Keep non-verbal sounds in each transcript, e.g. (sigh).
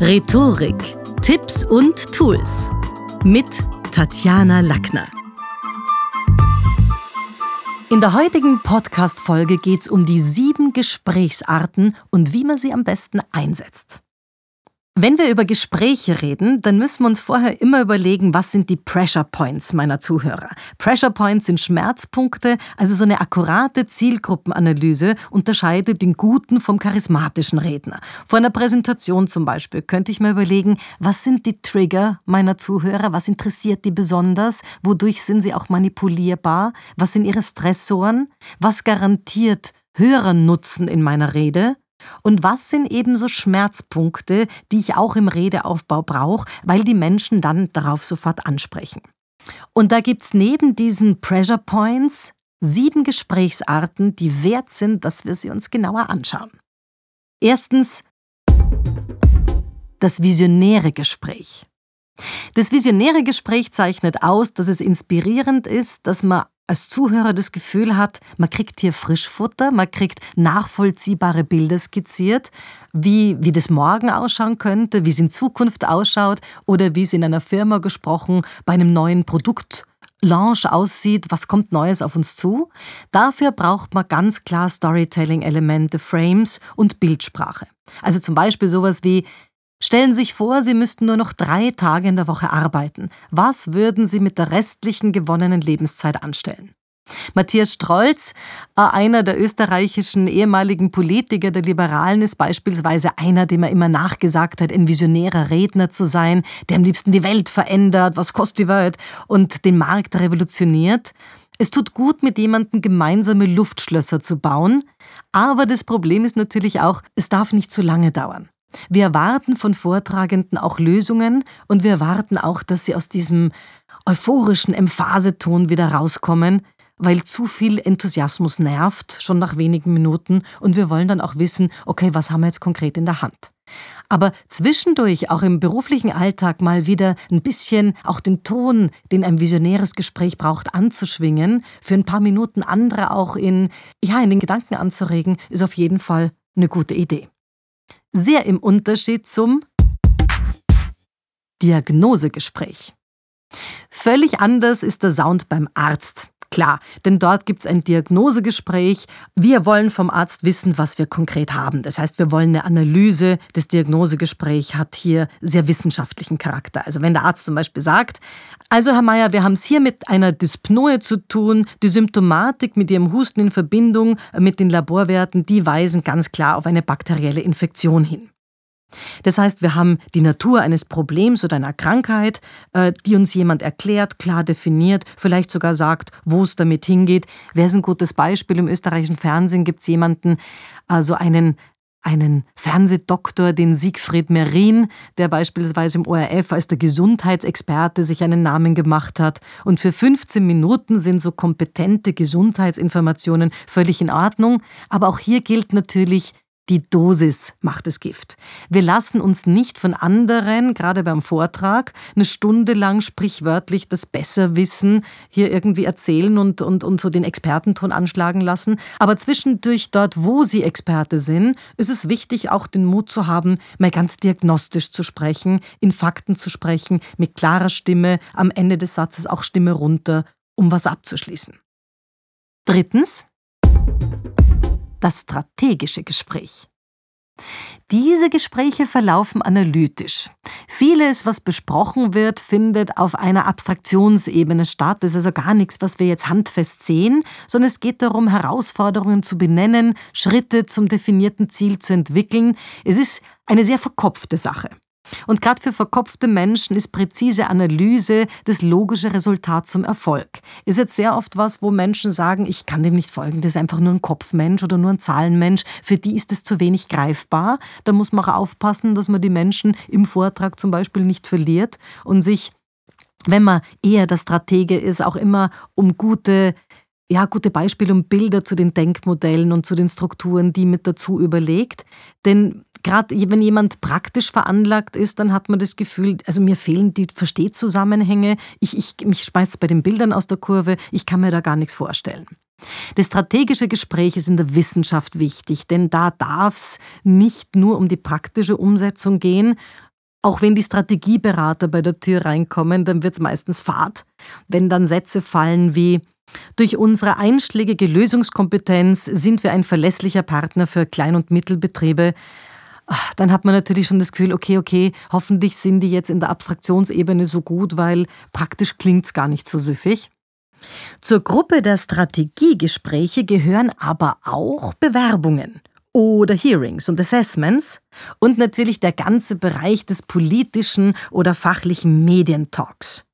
Rhetorik, Tipps und Tools mit Tatjana Lackner. In der heutigen Podcast-Folge geht es um die sieben Gesprächsarten und wie man sie am besten einsetzt. Wenn wir über Gespräche reden, dann müssen wir uns vorher immer überlegen, was sind die Pressure Points meiner Zuhörer. Pressure Points sind Schmerzpunkte, also so eine akkurate Zielgruppenanalyse unterscheidet den guten vom charismatischen Redner. Vor einer Präsentation zum Beispiel könnte ich mir überlegen, was sind die Trigger meiner Zuhörer, was interessiert die besonders, wodurch sind sie auch manipulierbar, was sind ihre Stressoren, was garantiert höheren Nutzen in meiner Rede und was sind ebenso Schmerzpunkte, die ich auch im Redeaufbau brauche, weil die Menschen dann darauf sofort ansprechen. Und da gibt es neben diesen Pressure Points sieben Gesprächsarten, die wert sind, dass wir sie uns genauer anschauen. Erstens das visionäre Gespräch. Das visionäre Gespräch zeichnet aus, dass es inspirierend ist, dass man als Zuhörer das Gefühl hat, man kriegt hier Frischfutter, man kriegt nachvollziehbare Bilder skizziert, wie, wie das morgen ausschauen könnte, wie es in Zukunft ausschaut oder wie es in einer Firma gesprochen bei einem neuen Produkt Launch aussieht, was kommt Neues auf uns zu. Dafür braucht man ganz klar Storytelling-Elemente, Frames und Bildsprache. Also zum Beispiel sowas wie, Stellen Sie sich vor, Sie müssten nur noch drei Tage in der Woche arbeiten. Was würden Sie mit der restlichen gewonnenen Lebenszeit anstellen? Matthias Strolz, äh, einer der österreichischen ehemaligen Politiker der Liberalen, ist beispielsweise einer, dem er immer nachgesagt hat, ein visionärer Redner zu sein, der am liebsten die Welt verändert, was kostet die Welt und den Markt revolutioniert. Es tut gut, mit jemandem gemeinsame Luftschlösser zu bauen, aber das Problem ist natürlich auch, es darf nicht zu lange dauern. Wir erwarten von Vortragenden auch Lösungen und wir erwarten auch, dass sie aus diesem euphorischen Emphaseton wieder rauskommen, weil zu viel Enthusiasmus nervt, schon nach wenigen Minuten, und wir wollen dann auch wissen, okay, was haben wir jetzt konkret in der Hand? Aber zwischendurch, auch im beruflichen Alltag, mal wieder ein bisschen auch den Ton, den ein visionäres Gespräch braucht, anzuschwingen, für ein paar Minuten andere auch in, ja, in den Gedanken anzuregen, ist auf jeden Fall eine gute Idee sehr im Unterschied zum Diagnosegespräch. Völlig anders ist der Sound beim Arzt. Klar, denn dort gibt es ein Diagnosegespräch. Wir wollen vom Arzt wissen, was wir konkret haben. Das heißt, wir wollen eine Analyse. Das Diagnosegespräch hat hier sehr wissenschaftlichen Charakter. Also wenn der Arzt zum Beispiel sagt, also Herr Mayer, wir haben es hier mit einer Dyspnoe zu tun. Die Symptomatik mit Ihrem Husten in Verbindung mit den Laborwerten, die weisen ganz klar auf eine bakterielle Infektion hin. Das heißt, wir haben die Natur eines Problems oder einer Krankheit, äh, die uns jemand erklärt, klar definiert, vielleicht sogar sagt, wo es damit hingeht. Wer ist ein gutes Beispiel? Im österreichischen Fernsehen gibt es jemanden, also einen einen Fernsehdoktor, den Siegfried Merin, der beispielsweise im ORF als der Gesundheitsexperte sich einen Namen gemacht hat. Und für 15 Minuten sind so kompetente Gesundheitsinformationen völlig in Ordnung. Aber auch hier gilt natürlich, die Dosis macht das Gift. Wir lassen uns nicht von anderen, gerade beim Vortrag, eine Stunde lang sprichwörtlich das Besserwissen hier irgendwie erzählen und, und, und so den Expertenton anschlagen lassen. Aber zwischendurch dort, wo sie Experte sind, ist es wichtig, auch den Mut zu haben, mal ganz diagnostisch zu sprechen, in Fakten zu sprechen, mit klarer Stimme, am Ende des Satzes auch Stimme runter, um was abzuschließen. Drittens, das strategische Gespräch. Diese Gespräche verlaufen analytisch. Vieles, was besprochen wird, findet auf einer Abstraktionsebene statt. Das ist also gar nichts, was wir jetzt handfest sehen, sondern es geht darum, Herausforderungen zu benennen, Schritte zum definierten Ziel zu entwickeln. Es ist eine sehr verkopfte Sache. Und gerade für verkopfte Menschen ist präzise Analyse das logische Resultat zum Erfolg. Ist jetzt sehr oft was, wo Menschen sagen, ich kann dem nicht folgen, das ist einfach nur ein Kopfmensch oder nur ein Zahlenmensch. Für die ist es zu wenig greifbar. Da muss man auch aufpassen, dass man die Menschen im Vortrag zum Beispiel nicht verliert und sich, wenn man eher der Stratege ist, auch immer um gute ja, gute Beispiele und Bilder zu den Denkmodellen und zu den Strukturen, die mit dazu überlegt. Denn gerade wenn jemand praktisch veranlagt ist, dann hat man das Gefühl, also mir fehlen die Verstehzusammenhänge, ich, ich, mich schmeißt bei den Bildern aus der Kurve, ich kann mir da gar nichts vorstellen. Das strategische Gespräch ist in der Wissenschaft wichtig, denn da darf es nicht nur um die praktische Umsetzung gehen, Auch wenn die Strategieberater bei der Tür reinkommen, dann wird es meistens fad. Wenn dann Sätze fallen wie durch unsere einschlägige Lösungskompetenz sind wir ein verlässlicher Partner für Klein- und Mittelbetriebe, dann hat man natürlich schon das Gefühl, okay, okay, hoffentlich sind die jetzt in der Abstraktionsebene so gut, weil praktisch klingt es gar nicht so süffig. Zur Gruppe der Strategiegespräche gehören aber auch Bewerbungen oder Hearings und Assessments und natürlich der ganze Bereich des politischen oder fachlichen Medientalks.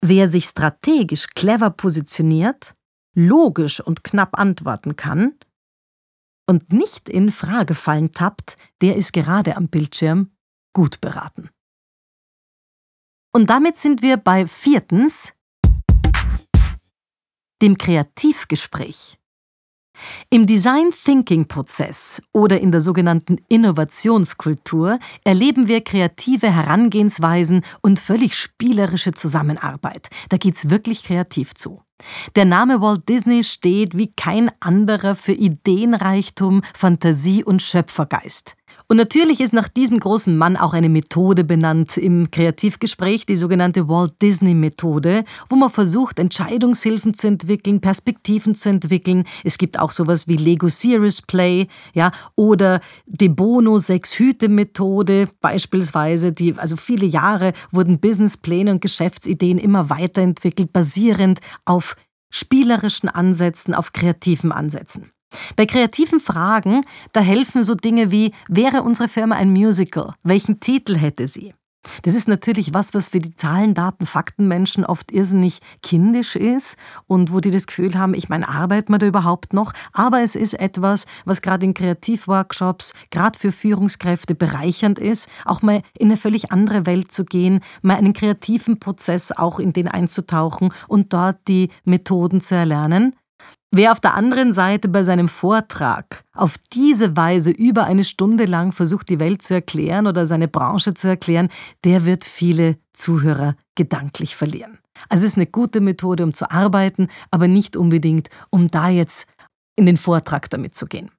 Wer sich strategisch clever positioniert, logisch und knapp antworten kann und nicht in Fragefallen tappt, der ist gerade am Bildschirm gut beraten. Und damit sind wir bei viertens, dem Kreativgespräch. Im Design Thinking Prozess oder in der sogenannten Innovationskultur erleben wir kreative Herangehensweisen und völlig spielerische Zusammenarbeit. Da geht's wirklich kreativ zu. Der Name Walt Disney steht wie kein anderer für Ideenreichtum, Fantasie und Schöpfergeist. Und natürlich ist nach diesem großen Mann auch eine Methode benannt im Kreativgespräch, die sogenannte Walt Disney Methode, wo man versucht, Entscheidungshilfen zu entwickeln, Perspektiven zu entwickeln. Es gibt auch sowas wie Lego Series Play, ja, oder De Bono Sechs Hüte Methode beispielsweise, die also viele Jahre wurden Businesspläne und Geschäftsideen immer weiterentwickelt, basierend auf spielerischen Ansätzen, auf kreativen Ansätzen. Bei kreativen Fragen, da helfen so Dinge wie, wäre unsere Firma ein Musical? Welchen Titel hätte sie? Das ist natürlich was, was für die Zahlen, Daten, Faktenmenschen oft irrsinnig kindisch ist und wo die das Gefühl haben, ich meine, arbeiten wir da überhaupt noch? Aber es ist etwas, was gerade in Kreativworkshops, gerade für Führungskräfte bereichernd ist, auch mal in eine völlig andere Welt zu gehen, mal einen kreativen Prozess auch in den einzutauchen und dort die Methoden zu erlernen. Wer auf der anderen Seite bei seinem Vortrag auf diese Weise über eine Stunde lang versucht, die Welt zu erklären oder seine Branche zu erklären, der wird viele Zuhörer gedanklich verlieren. Also es ist eine gute Methode, um zu arbeiten, aber nicht unbedingt, um da jetzt in den Vortrag damit zu gehen.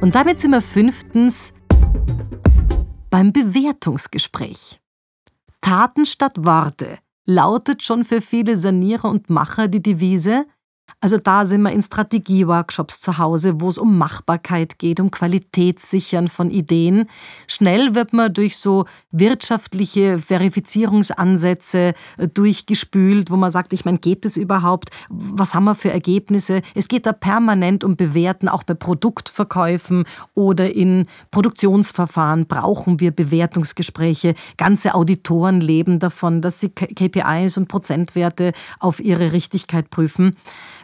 Und damit sind wir fünftens beim Bewertungsgespräch. Taten statt Worte lautet schon für viele Sanierer und Macher die Devise, also da sind wir in Strategieworkshops zu Hause, wo es um Machbarkeit geht, um Qualitätssichern von Ideen. Schnell wird man durch so wirtschaftliche Verifizierungsansätze äh, durchgespült, wo man sagt, ich meine, geht es überhaupt? Was haben wir für Ergebnisse? Es geht da permanent um Bewerten, auch bei Produktverkäufen oder in Produktionsverfahren brauchen wir Bewertungsgespräche. Ganze Auditoren leben davon, dass sie KPIs und Prozentwerte auf ihre Richtigkeit prüfen.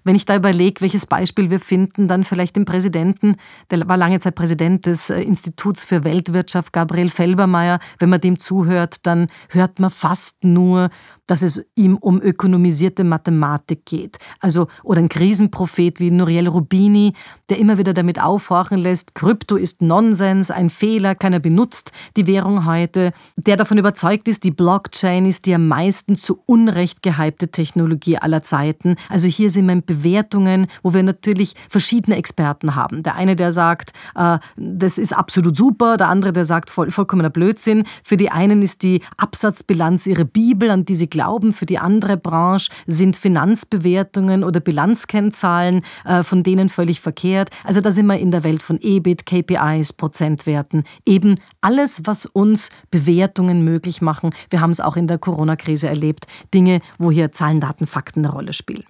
Wenn ich da überlege, welches Beispiel wir finden, dann vielleicht den Präsidenten, der war lange Zeit Präsident des äh, Instituts für Weltwirtschaft, Gabriel Felbermeier. Wenn man dem zuhört, dann hört man fast nur dass es ihm um ökonomisierte Mathematik geht. Also, oder ein Krisenprophet wie Nuriel Rubini, der immer wieder damit aufhorchen lässt, Krypto ist Nonsens, ein Fehler, keiner benutzt die Währung heute, der davon überzeugt ist, die Blockchain ist die am meisten zu Unrecht gehypte Technologie aller Zeiten. Also hier sind wir Bewertungen, wo wir natürlich verschiedene Experten haben. Der eine, der sagt, äh, das ist absolut super, der andere, der sagt, voll, vollkommener Blödsinn. Für die einen ist die Absatzbilanz ihre Bibel, an die sie glauben, für die andere Branche sind Finanzbewertungen oder Bilanzkennzahlen äh, von denen völlig verkehrt. Also da sind wir in der Welt von EBIT, KPIs, Prozentwerten. Eben alles, was uns Bewertungen möglich machen. Wir haben es auch in der Corona-Krise erlebt. Dinge, wo hier Zahlen, Daten, Fakten eine Rolle spielen.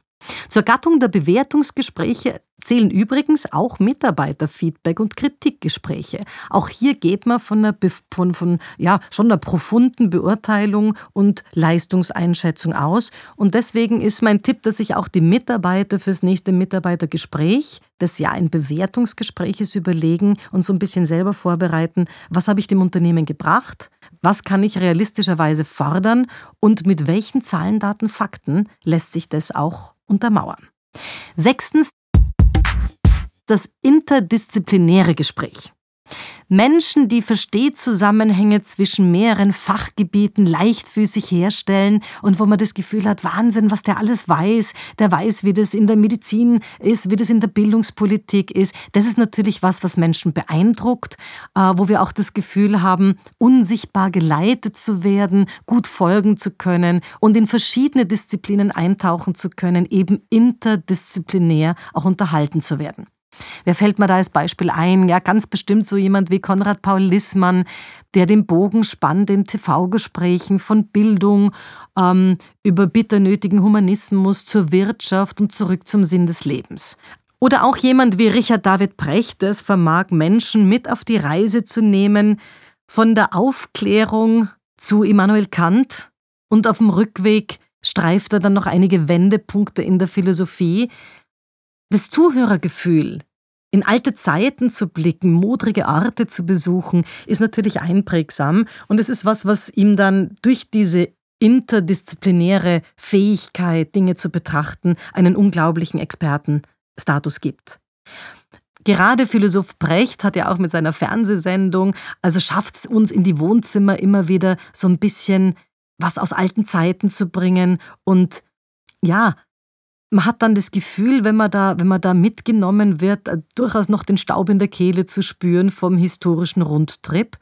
Zur Gattung der Bewertungsgespräche zählen übrigens auch Mitarbeiterfeedback und Kritikgespräche. Auch hier geht man von einer, von, von, ja, schon einer profunden Beurteilung und Leistungseinschätzung aus. Und deswegen ist mein Tipp, dass sich auch die Mitarbeiter fürs nächste Mitarbeitergespräch, das ja ein Bewertungsgespräch ist, überlegen und so ein bisschen selber vorbereiten, was habe ich dem Unternehmen gebracht, was kann ich realistischerweise fordern und mit welchen Zahlen, Daten, Fakten lässt sich das auch untermauern. Sechstens das interdisziplinäre Gespräch. Menschen, die Verstehzusammenhänge zwischen mehreren Fachgebieten leichtfüßig herstellen und wo man das Gefühl hat, Wahnsinn, was der alles weiß. Der weiß, wie das in der Medizin ist, wie das in der Bildungspolitik ist. Das ist natürlich was, was Menschen beeindruckt, äh, wo wir auch das Gefühl haben, unsichtbar geleitet zu werden, gut folgen zu können und in verschiedene Disziplinen eintauchen zu können, eben interdisziplinär auch unterhalten zu werden. Wer fällt mir da als Beispiel ein? Ja, ganz bestimmt so jemand wie Konrad Paul Lissmann, der den Bogen spannt in TV-Gesprächen von Bildung ähm, über bitter nötigen Humanismus zur Wirtschaft und zurück zum Sinn des Lebens. Oder auch jemand wie Richard David Precht, der es vermag, Menschen mit auf die Reise zu nehmen, von der Aufklärung zu Immanuel Kant und auf dem Rückweg streift er dann noch einige Wendepunkte in der Philosophie, das Zuhörergefühl, in alte Zeiten zu blicken, modrige Orte zu besuchen, ist natürlich einprägsam und es ist was, was ihm dann durch diese interdisziplinäre Fähigkeit, Dinge zu betrachten, einen unglaublichen Expertenstatus gibt. Gerade Philosoph Brecht hat ja auch mit seiner Fernsehsendung, also schafft es uns in die Wohnzimmer immer wieder so ein bisschen was aus alten Zeiten zu bringen und ja, man hat dann das Gefühl, wenn man da, wenn man da mitgenommen wird, äh, durchaus noch den Staub in der Kehle zu spüren vom historischen Rundtrip.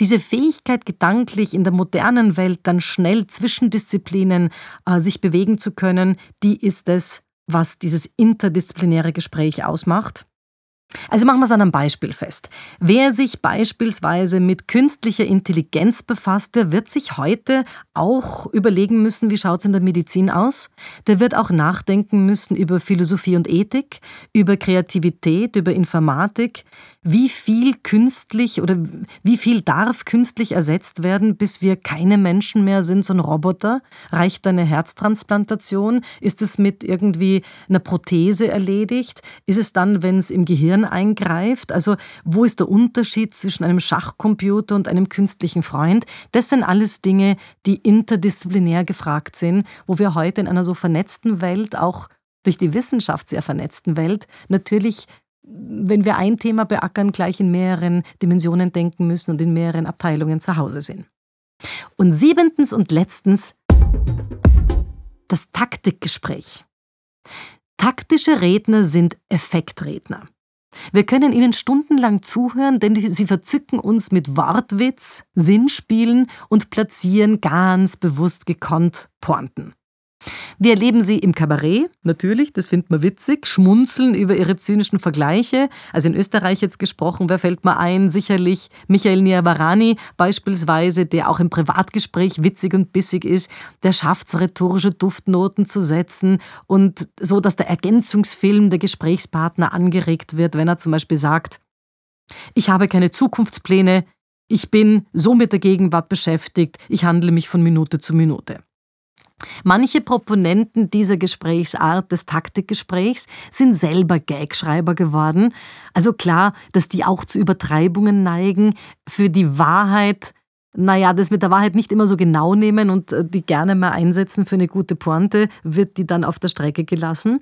Diese Fähigkeit, gedanklich in der modernen Welt dann schnell zwischen Disziplinen äh, sich bewegen zu können, die ist es, was dieses interdisziplinäre Gespräch ausmacht. Also machen wir es an einem Beispiel fest. Wer sich beispielsweise mit künstlicher Intelligenz befasst, der wird sich heute auch überlegen müssen, wie schaut es in der Medizin aus. Der wird auch nachdenken müssen über Philosophie und Ethik, über Kreativität, über Informatik, wie viel künstlich oder wie viel darf künstlich ersetzt werden, bis wir keine Menschen mehr sind, so ein Roboter? Reicht eine Herztransplantation? Ist es mit irgendwie einer Prothese erledigt? Ist es dann, wenn es im Gehirn eingreift? Also wo ist der Unterschied zwischen einem Schachcomputer und einem künstlichen Freund? Das sind alles Dinge, die interdisziplinär gefragt sind, wo wir heute in einer so vernetzten Welt, auch durch die Wissenschaft sehr vernetzten Welt, natürlich wenn wir ein Thema beackern, gleich in mehreren Dimensionen denken müssen und in mehreren Abteilungen zu Hause sind. Und siebentens und letztens das Taktikgespräch. Taktische Redner sind Effektredner. Wir können ihnen stundenlang zuhören, denn sie verzücken uns mit Wortwitz, Sinnspielen und platzieren ganz bewusst gekonnt Pointen. Wir erleben sie im Kabarett, natürlich, das findet man witzig, schmunzeln über ihre zynischen Vergleiche. Also in Österreich jetzt gesprochen, wer fällt mir ein? Sicherlich Michael Niavarani beispielsweise, der auch im Privatgespräch witzig und bissig ist. Der schafft es, rhetorische Duftnoten zu setzen und so, dass der Ergänzungsfilm der Gesprächspartner angeregt wird, wenn er zum Beispiel sagt, ich habe keine Zukunftspläne, ich bin so mit der Gegenwart beschäftigt, ich handle mich von Minute zu Minute. Manche Proponenten dieser Gesprächsart des Taktikgesprächs sind selber Gagschreiber geworden. Also klar, dass die auch zu Übertreibungen neigen, für die Wahrheit, naja, das mit der Wahrheit nicht immer so genau nehmen und äh, die gerne mal einsetzen für eine gute Pointe, wird die dann auf der Strecke gelassen.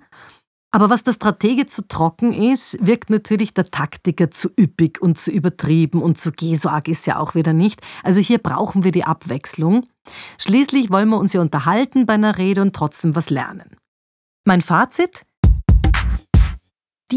Aber was der Stratege zu trocken ist, wirkt natürlich der Taktiker zu üppig und zu übertrieben und zu geh, so arg ist ja auch wieder nicht. Also hier brauchen wir die Abwechslung. Schließlich wollen wir uns ja unterhalten bei einer Rede und trotzdem was lernen. Mein Fazit?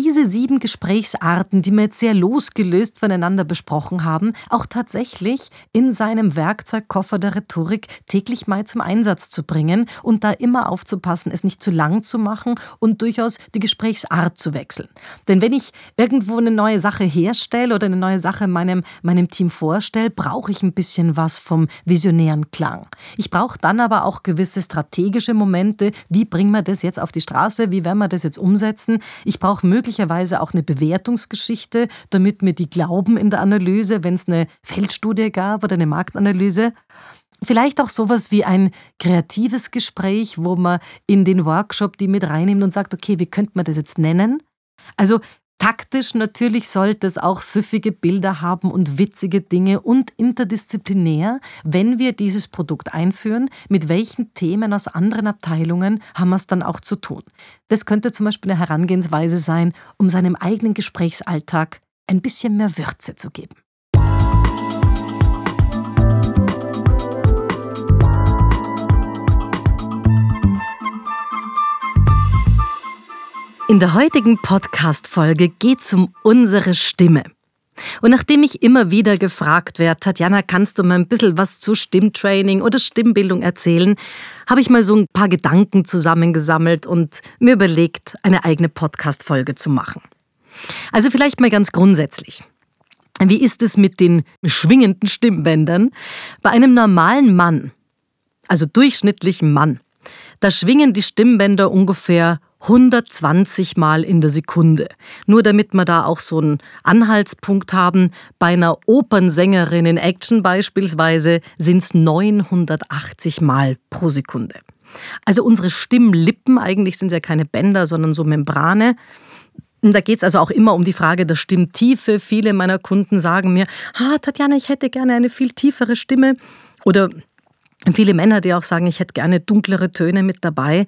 Diese sieben Gesprächsarten, die wir jetzt sehr losgelöst voneinander besprochen haben, auch tatsächlich in seinem Werkzeugkoffer der Rhetorik täglich mal zum Einsatz zu bringen und da immer aufzupassen, es nicht zu lang zu machen und durchaus die Gesprächsart zu wechseln. Denn wenn ich irgendwo eine neue Sache herstelle oder eine neue Sache meinem, meinem Team vorstelle, brauche ich ein bisschen was vom visionären Klang. Ich brauche dann aber auch gewisse strategische Momente. Wie bringen wir das jetzt auf die Straße? Wie werden wir das jetzt umsetzen? Ich brauche möglicherweise auch eine Bewertungsgeschichte, damit mir die glauben in der Analyse, wenn es eine Feldstudie gab oder eine Marktanalyse. Vielleicht auch sowas wie ein kreatives Gespräch, wo man in den Workshop die mit reinnimmt und sagt, okay, wie könnte man das jetzt nennen? Also Taktisch natürlich sollte es auch süffige Bilder haben und witzige Dinge und interdisziplinär, wenn wir dieses Produkt einführen, mit welchen Themen aus anderen Abteilungen haben wir es dann auch zu tun. Das könnte zum Beispiel eine Herangehensweise sein, um seinem eigenen Gesprächsalltag ein bisschen mehr Würze zu geben. In der heutigen Podcast-Folge geht es um unsere Stimme. Und nachdem ich immer wieder gefragt werde, Tatjana, kannst du mal ein bisschen was zu Stimmtraining oder Stimmbildung erzählen, habe ich mal so ein paar Gedanken zusammengesammelt und mir überlegt, eine eigene Podcast-Folge zu machen. Also vielleicht mal ganz grundsätzlich. Wie ist es mit den schwingenden Stimmbändern? Bei einem normalen Mann, also durchschnittlichen Mann, da schwingen die Stimmbänder ungefähr 120 Mal in der Sekunde. Nur damit wir da auch so einen Anhaltspunkt haben, bei einer Opernsängerin in Action beispielsweise sind es 980 Mal pro Sekunde. Also unsere Stimmlippen, eigentlich sind ja keine Bänder, sondern so Membrane. Da geht es also auch immer um die Frage der Stimmtiefe. Viele meiner Kunden sagen mir, ah, Tatjana, ich hätte gerne eine viel tiefere Stimme. Oder viele Männer, die auch sagen, ich hätte gerne dunklere Töne mit dabei.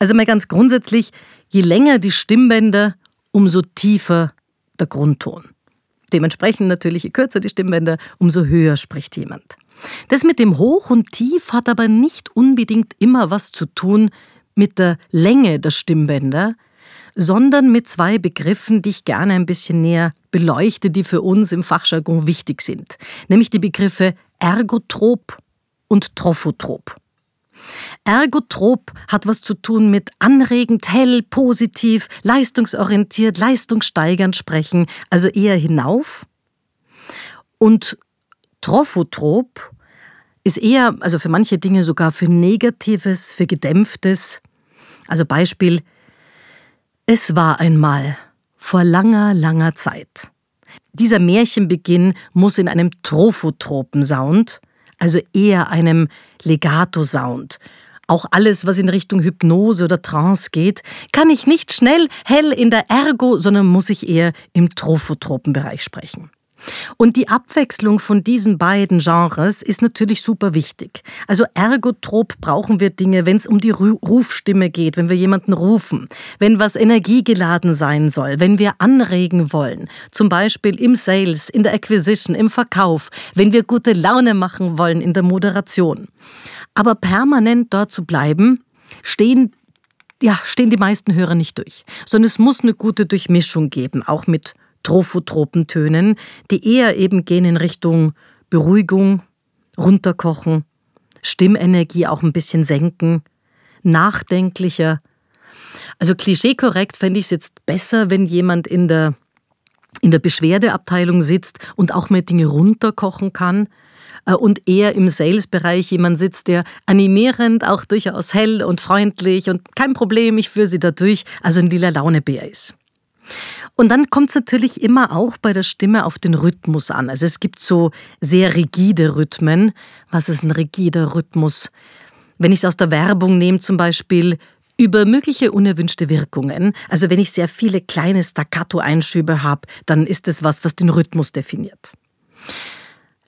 Also mal ganz grundsätzlich, je länger die Stimmbänder, umso tiefer der Grundton. Dementsprechend natürlich, je kürzer die Stimmbänder, umso höher spricht jemand. Das mit dem Hoch und Tief hat aber nicht unbedingt immer was zu tun mit der Länge der Stimmbänder, sondern mit zwei Begriffen, die ich gerne ein bisschen näher beleuchte, die für uns im Fachjargon wichtig sind, nämlich die Begriffe ergotrop und trophotrop. Ergotrop hat was zu tun mit anregend, hell, positiv, leistungsorientiert, leistungssteigernd sprechen, also eher hinauf. Und Trophotrop ist eher, also für manche Dinge sogar für Negatives, für Gedämpftes. Also Beispiel, es war einmal vor langer, langer Zeit. Dieser Märchenbeginn muss in einem trophotropen Sound, also eher einem Legato-Sound. Auch alles, was in Richtung Hypnose oder Trance geht, kann ich nicht schnell, hell in der Ergo, sondern muss ich eher im trophotropen Bereich sprechen. Und die Abwechslung von diesen beiden Genres ist natürlich super wichtig. Also ergotrop brauchen wir Dinge, wenn es um die Rufstimme geht, wenn wir jemanden rufen, wenn was energiegeladen sein soll, wenn wir anregen wollen, zum Beispiel im Sales, in der Acquisition, im Verkauf, wenn wir gute Laune machen wollen in der Moderation. Aber permanent dort zu bleiben, stehen ja, stehen die meisten Hörer nicht durch, sondern es muss eine gute Durchmischung geben, auch mit Trophotropentönen, die eher eben gehen in Richtung Beruhigung, runterkochen, Stimmenergie auch ein bisschen senken, nachdenklicher. Also klischeekorrekt fände ich es jetzt besser, wenn jemand in der, in der Beschwerdeabteilung sitzt und auch mehr Dinge runterkochen kann äh, und eher im Sales-Bereich jemand sitzt, der animierend, auch durchaus hell und freundlich und kein Problem, ich führe sie da durch, also ein lila Launebär ist. Und dann kommt es natürlich immer auch bei der Stimme auf den Rhythmus an. Also es gibt so sehr rigide Rhythmen. Was ist ein rigider Rhythmus? Wenn ich es aus der Werbung nehme, zum Beispiel über mögliche unerwünschte Wirkungen. Also wenn ich sehr viele kleine Staccato-Einschübe habe, dann ist es was, was den Rhythmus definiert.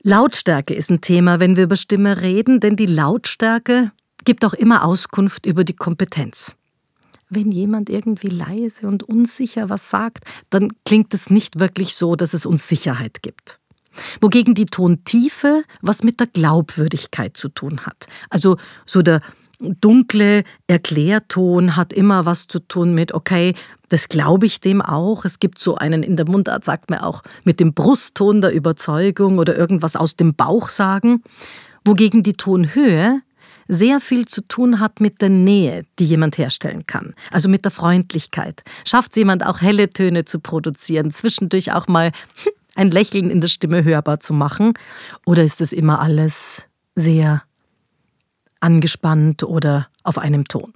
Lautstärke ist ein Thema, wenn wir über Stimme reden, denn die Lautstärke gibt auch immer Auskunft über die Kompetenz wenn jemand irgendwie leise und unsicher was sagt, dann klingt es nicht wirklich so, dass es uns Sicherheit gibt. Wogegen die Tontiefe was mit der Glaubwürdigkeit zu tun hat. Also so der dunkle Erklärton hat immer was zu tun mit, okay, das glaube ich dem auch. Es gibt so einen, in der Mundart sagt man auch, mit dem Brustton der Überzeugung oder irgendwas aus dem Bauch sagen. Wogegen die Tonhöhe sehr viel zu tun hat mit der Nähe, die jemand herstellen kann, also mit der Freundlichkeit. Schafft es jemand auch helle Töne zu produzieren, zwischendurch auch mal (laughs) ein Lächeln in der Stimme hörbar zu machen? Oder ist es immer alles sehr angespannt oder auf einem Ton?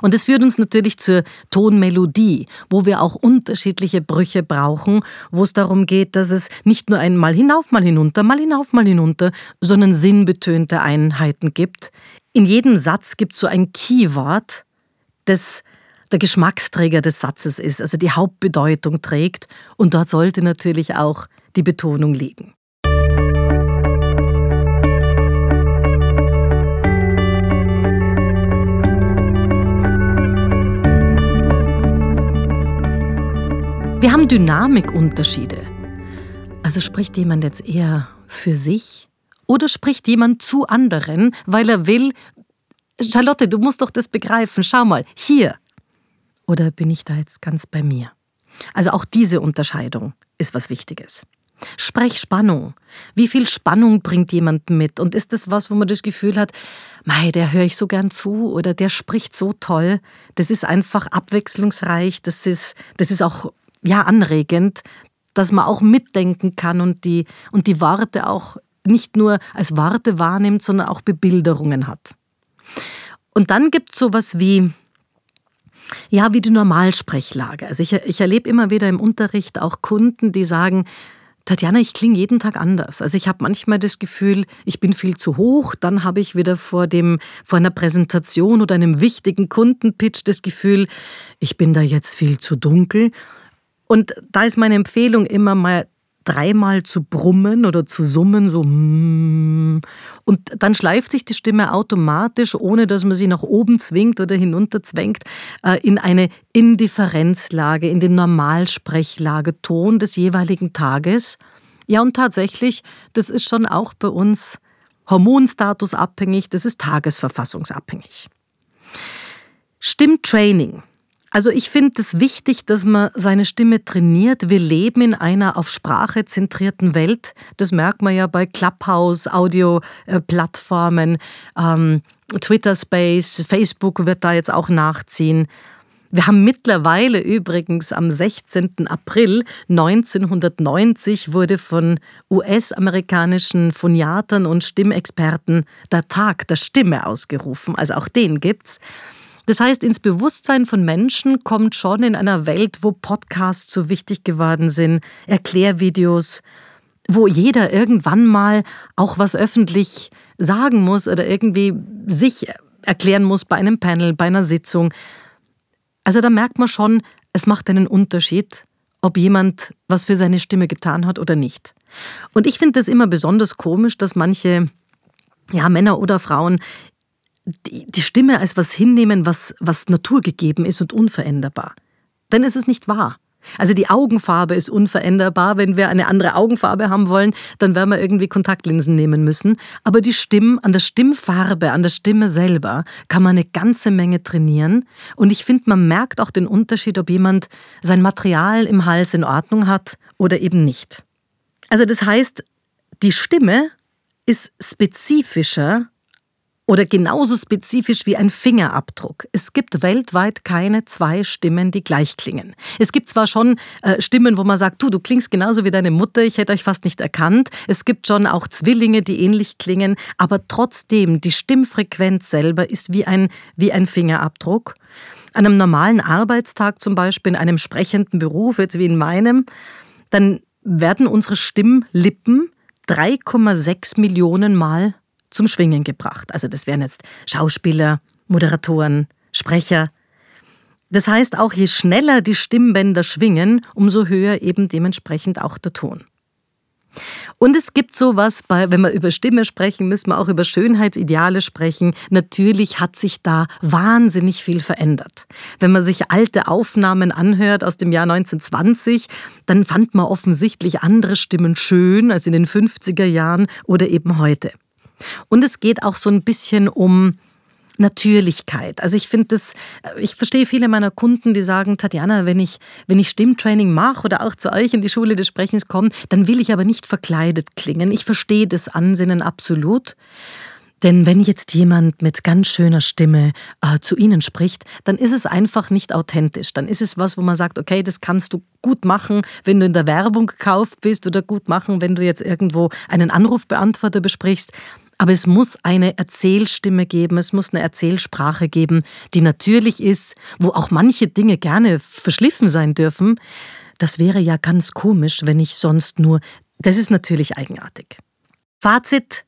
Und es führt uns natürlich zur Tonmelodie, wo wir auch unterschiedliche Brüche brauchen, wo es darum geht, dass es nicht nur ein Mal hinauf, mal hinunter, mal hinauf, mal hinunter, sondern sinnbetönte Einheiten gibt. In jedem Satz gibt es so ein Keyword, das der Geschmacksträger des Satzes ist, also die Hauptbedeutung trägt. Und dort sollte natürlich auch die Betonung liegen. Wir haben Dynamikunterschiede. Also spricht jemand jetzt eher für sich oder spricht jemand zu anderen, weil er will, Charlotte, du musst doch das begreifen, schau mal, hier. Oder bin ich da jetzt ganz bei mir? Also auch diese Unterscheidung ist was Wichtiges. Sprechspannung. Wie viel Spannung bringt jemand mit? Und ist das was, wo man das Gefühl hat, mei, der höre ich so gern zu oder der spricht so toll. Das ist einfach abwechslungsreich, das ist, das ist auch ja, anregend, dass man auch mitdenken kann und die, und die Worte auch nicht nur als Worte wahrnimmt, sondern auch Bebilderungen hat. Und dann gibt es sowas wie, ja, wie die Normalsprechlage. Also ich, ich erlebe immer wieder im Unterricht auch Kunden, die sagen, Tatjana, ich klinge jeden Tag anders. Also ich habe manchmal das Gefühl, ich bin viel zu hoch, dann habe ich wieder vor dem vor einer Präsentation oder einem wichtigen Kundenpitch das Gefühl, ich bin da jetzt viel zu dunkel und da ist meine Empfehlung immer mal dreimal zu brummen oder zu summen, so mm. und dann schleift sich die Stimme automatisch, ohne dass man sie nach oben zwingt oder hinunter zwängt, äh, in eine Indifferenzlage, in den Normalsprechlage, Ton des jeweiligen Tages. Ja, und tatsächlich, das ist schon auch bei uns Hormonstatus abhängig, das ist tagesverfassungsabhängig. Stimmtraining also ich finde es wichtig, dass man seine Stimme trainiert. Wir leben in einer auf Sprache zentrierten Welt. Das merkt man ja bei Clubhouse, Audio-Plattformen, ähm, Twitter Space, Facebook wird da jetzt auch nachziehen. Wir haben mittlerweile übrigens am 16. April 1990 wurde von US-amerikanischen Phoniatern und Stimmexperten der Tag der Stimme ausgerufen. Also auch den gibt's. Das heißt, ins Bewusstsein von Menschen kommt schon in einer Welt, wo Podcasts so wichtig geworden sind, Erklärvideos, wo jeder irgendwann mal auch was öffentlich sagen muss oder irgendwie sich erklären muss bei einem Panel, bei einer Sitzung. Also da merkt man schon, es macht einen Unterschied, ob jemand was für seine Stimme getan hat oder nicht. Und ich finde das immer besonders komisch, dass manche ja, Männer oder Frauen die, die Stimme als was hinnehmen, was, was naturgegeben ist und unveränderbar. Dann ist es nicht wahr. Also die Augenfarbe ist unveränderbar. Wenn wir eine andere Augenfarbe haben wollen, dann werden wir irgendwie Kontaktlinsen nehmen müssen. Aber die Stimme, an der Stimmfarbe, an der Stimme selber kann man eine ganze Menge trainieren. Und ich finde, man merkt auch den Unterschied, ob jemand sein Material im Hals in Ordnung hat oder eben nicht. Also das heißt, die Stimme ist spezifischer oder genauso spezifisch wie ein Fingerabdruck. Es gibt weltweit keine zwei Stimmen, die gleich klingen. Es gibt zwar schon äh, Stimmen, wo man sagt, du, du klingst genauso wie deine Mutter, ich hätte euch fast nicht erkannt. Es gibt schon auch Zwillinge, die ähnlich klingen, aber trotzdem, die Stimmfrequenz selber ist wie ein, wie ein Fingerabdruck. An einem normalen Arbeitstag zum Beispiel, in einem sprechenden Beruf, jetzt wie in meinem, dann werden unsere Stimmlippen 3,6 Millionen Mal zum Schwingen gebracht. Also das wären jetzt Schauspieler, Moderatoren, Sprecher. Das heißt, auch je schneller die Stimmbänder schwingen, umso höher eben dementsprechend auch der Ton. Und es gibt sowas, bei, wenn wir über Stimme sprechen, müssen wir auch über Schönheitsideale sprechen. Natürlich hat sich da wahnsinnig viel verändert. Wenn man sich alte Aufnahmen anhört aus dem Jahr 1920, dann fand man offensichtlich andere Stimmen schön als in den 50er Jahren oder eben heute. Und es geht auch so ein bisschen um Natürlichkeit. Also ich finde das, ich verstehe viele meiner Kunden, die sagen, Tatjana, wenn ich, wenn ich Stimmtraining mache oder auch zu euch in die Schule des Sprechens komme, dann will ich aber nicht verkleidet klingen. Ich verstehe das Ansinnen absolut. Denn wenn jetzt jemand mit ganz schöner Stimme äh, zu Ihnen spricht, dann ist es einfach nicht authentisch. Dann ist es was, wo man sagt, okay, das kannst du gut machen, wenn du in der Werbung gekauft bist oder gut machen, wenn du jetzt irgendwo einen Anrufbeantworter besprichst. Aber es muss eine Erzählstimme geben, es muss eine Erzählsprache geben, die natürlich ist, wo auch manche Dinge gerne verschliffen sein dürfen. Das wäre ja ganz komisch, wenn ich sonst nur. Das ist natürlich eigenartig. Fazit.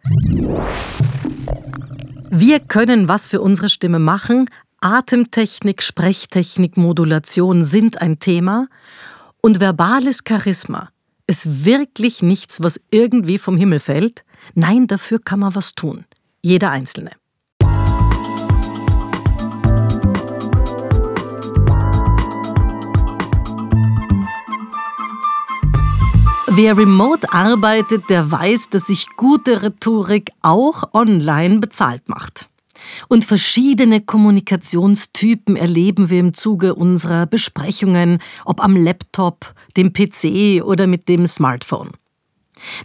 Wir können was für unsere Stimme machen. Atemtechnik, Sprechtechnik, Modulation sind ein Thema. Und verbales Charisma ist wirklich nichts, was irgendwie vom Himmel fällt. Nein, dafür kann man was tun. Jeder Einzelne. Wer remote arbeitet, der weiß, dass sich gute Rhetorik auch online bezahlt macht. Und verschiedene Kommunikationstypen erleben wir im Zuge unserer Besprechungen, ob am Laptop, dem PC oder mit dem Smartphone.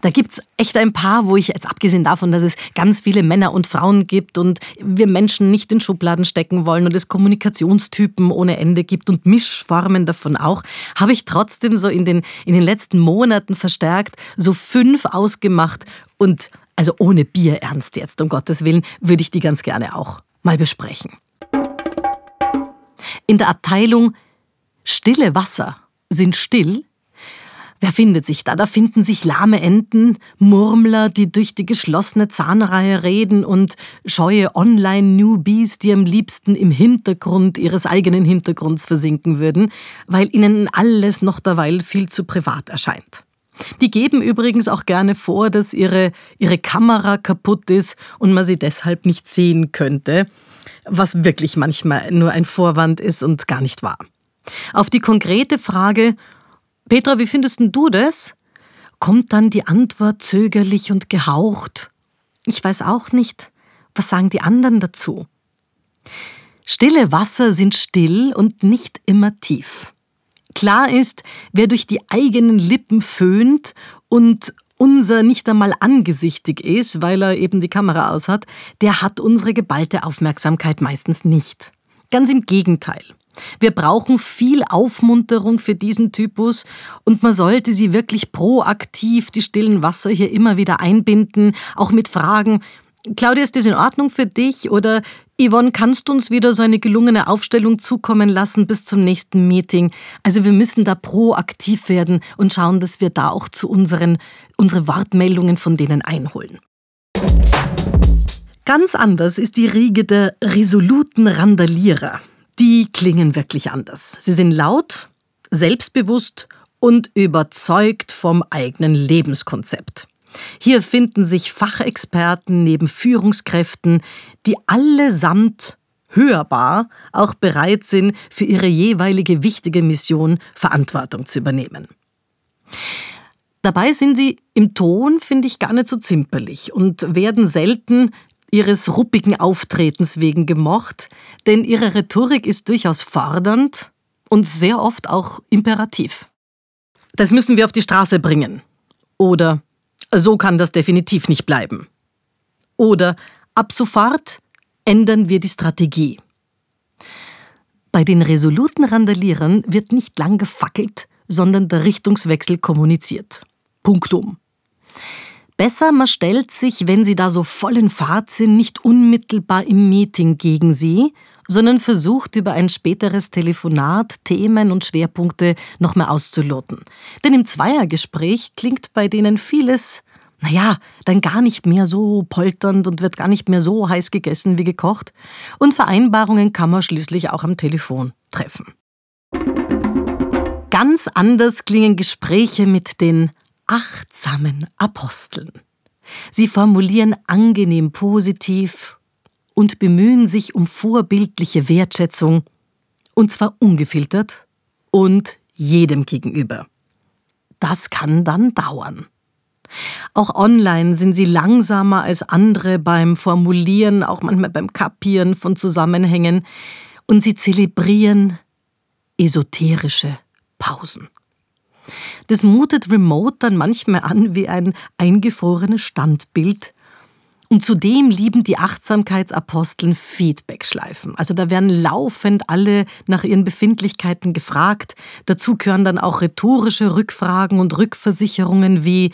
Da gibt's echt ein paar, wo ich jetzt abgesehen davon, dass es ganz viele Männer und Frauen gibt und wir Menschen nicht in Schubladen stecken wollen und es Kommunikationstypen ohne Ende gibt und Mischformen davon auch, habe ich trotzdem so in den, in den letzten Monaten verstärkt so fünf ausgemacht und also ohne Bier ernst jetzt, um Gottes Willen, würde ich die ganz gerne auch mal besprechen. In der Abteilung Stille Wasser sind still. Wer findet sich da? Da finden sich lahme Enten, Murmler, die durch die geschlossene Zahnreihe reden und scheue Online-Newbies, die am liebsten im Hintergrund ihres eigenen Hintergrunds versinken würden, weil ihnen alles noch derweil viel zu privat erscheint. Die geben übrigens auch gerne vor, dass ihre, ihre Kamera kaputt ist und man sie deshalb nicht sehen könnte, was wirklich manchmal nur ein Vorwand ist und gar nicht wahr. Auf die konkrete Frage, Petra, wie findest du das? kommt dann die Antwort zögerlich und gehaucht. Ich weiß auch nicht. Was sagen die anderen dazu? Stille Wasser sind still und nicht immer tief. Klar ist, wer durch die eigenen Lippen föhnt und unser nicht einmal angesichtig ist, weil er eben die Kamera aus hat, der hat unsere geballte Aufmerksamkeit meistens nicht. Ganz im Gegenteil. Wir brauchen viel Aufmunterung für diesen Typus und man sollte sie wirklich proaktiv, die stillen Wasser hier immer wieder einbinden, auch mit Fragen, Claudia, ist das in Ordnung für dich? Oder Yvonne, kannst du uns wieder so eine gelungene Aufstellung zukommen lassen bis zum nächsten Meeting? Also wir müssen da proaktiv werden und schauen, dass wir da auch zu unseren unsere Wortmeldungen von denen einholen. Ganz anders ist die Riege der resoluten Randalierer. Die klingen wirklich anders. Sie sind laut, selbstbewusst und überzeugt vom eigenen Lebenskonzept. Hier finden sich Fachexperten neben Führungskräften, die allesamt hörbar auch bereit sind, für ihre jeweilige wichtige Mission Verantwortung zu übernehmen. Dabei sind sie im Ton, finde ich, gar nicht so zimperlich und werden selten ihres ruppigen Auftretens wegen gemocht, denn ihre Rhetorik ist durchaus fordernd und sehr oft auch imperativ. Das müssen wir auf die Straße bringen. Oder so kann das definitiv nicht bleiben. Oder ab sofort ändern wir die Strategie. Bei den resoluten Randalierern wird nicht lang gefackelt, sondern der Richtungswechsel kommuniziert. Punktum. Besser, man stellt sich, wenn sie da so voll in Fahrt sind, nicht unmittelbar im Meeting gegen sie, sondern versucht über ein späteres Telefonat Themen und Schwerpunkte noch mehr auszuloten. Denn im Zweiergespräch klingt bei denen vieles, naja, dann gar nicht mehr so polternd und wird gar nicht mehr so heiß gegessen wie gekocht. Und Vereinbarungen kann man schließlich auch am Telefon treffen. Ganz anders klingen Gespräche mit den achtsamen Aposteln. Sie formulieren angenehm positiv und bemühen sich um vorbildliche Wertschätzung, und zwar ungefiltert und jedem gegenüber. Das kann dann dauern. Auch online sind sie langsamer als andere beim Formulieren, auch manchmal beim Kapieren von Zusammenhängen, und sie zelebrieren esoterische Pausen. Das mutet Remote dann manchmal an wie ein eingefrorenes Standbild. Und zudem lieben die Achtsamkeitsaposteln Feedback-Schleifen. Also da werden laufend alle nach ihren Befindlichkeiten gefragt. Dazu gehören dann auch rhetorische Rückfragen und Rückversicherungen wie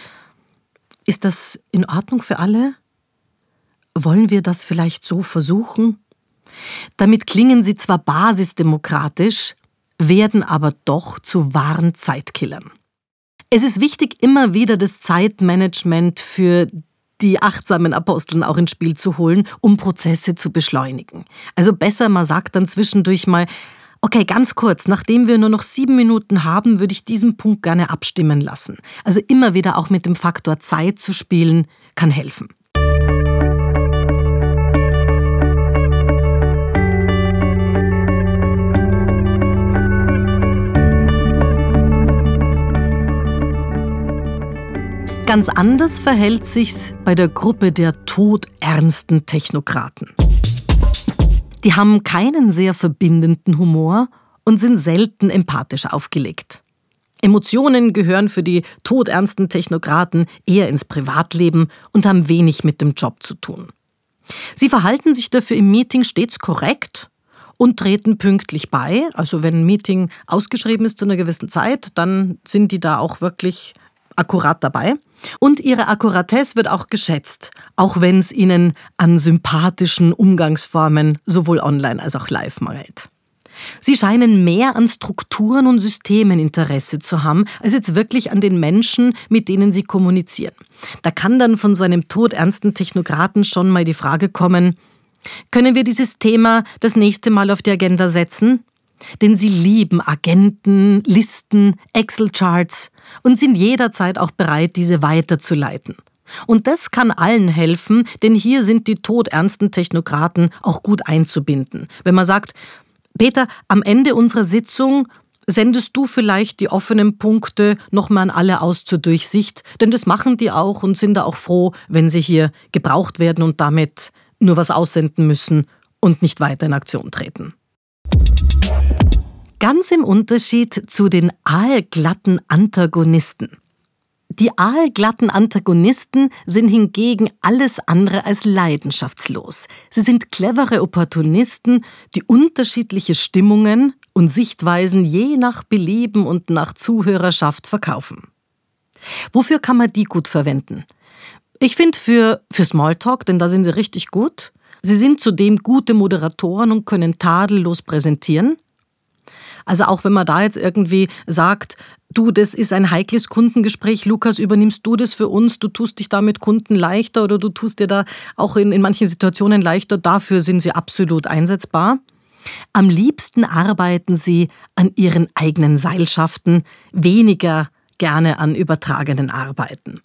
Ist das in Ordnung für alle? Wollen wir das vielleicht so versuchen? Damit klingen sie zwar basisdemokratisch, werden aber doch zu wahren Zeitkillern. Es ist wichtig, immer wieder das Zeitmanagement für die achtsamen Aposteln auch ins Spiel zu holen, um Prozesse zu beschleunigen. Also besser, man sagt dann zwischendurch mal, okay, ganz kurz, nachdem wir nur noch sieben Minuten haben, würde ich diesen Punkt gerne abstimmen lassen. Also immer wieder auch mit dem Faktor Zeit zu spielen, kann helfen. Ganz anders verhält sich's bei der Gruppe der todernsten Technokraten. Die haben keinen sehr verbindenden Humor und sind selten empathisch aufgelegt. Emotionen gehören für die todernsten Technokraten eher ins Privatleben und haben wenig mit dem Job zu tun. Sie verhalten sich dafür im Meeting stets korrekt und treten pünktlich bei. Also wenn ein Meeting ausgeschrieben ist zu einer gewissen Zeit, dann sind die da auch wirklich akkurat dabei. Und ihre Akkuratesse wird auch geschätzt, auch wenn es ihnen an sympathischen Umgangsformen sowohl online als auch live mangelt. Sie scheinen mehr an Strukturen und Systemen Interesse zu haben, als jetzt wirklich an den Menschen, mit denen sie kommunizieren. Da kann dann von so einem todernsten Technokraten schon mal die Frage kommen, können wir dieses Thema das nächste Mal auf die Agenda setzen? Denn sie lieben Agenten, Listen, Excel-Charts und sind jederzeit auch bereit, diese weiterzuleiten. Und das kann allen helfen, denn hier sind die todernsten Technokraten auch gut einzubinden. Wenn man sagt, Peter, am Ende unserer Sitzung sendest du vielleicht die offenen Punkte nochmal an alle aus zur Durchsicht, denn das machen die auch und sind da auch froh, wenn sie hier gebraucht werden und damit nur was aussenden müssen und nicht weiter in Aktion treten. Ganz im Unterschied zu den aalglatten Antagonisten. Die aalglatten Antagonisten sind hingegen alles andere als leidenschaftslos. Sie sind clevere Opportunisten, die unterschiedliche Stimmungen und Sichtweisen je nach Belieben und nach Zuhörerschaft verkaufen. Wofür kann man die gut verwenden? Ich finde für, für Smalltalk, denn da sind sie richtig gut. Sie sind zudem gute Moderatoren und können tadellos präsentieren. Also auch wenn man da jetzt irgendwie sagt, du, das ist ein heikles Kundengespräch, Lukas, übernimmst du das für uns, du tust dich da mit Kunden leichter oder du tust dir da auch in, in manchen Situationen leichter, dafür sind sie absolut einsetzbar. Am liebsten arbeiten sie an ihren eigenen Seilschaften, weniger gerne an übertragenen Arbeiten.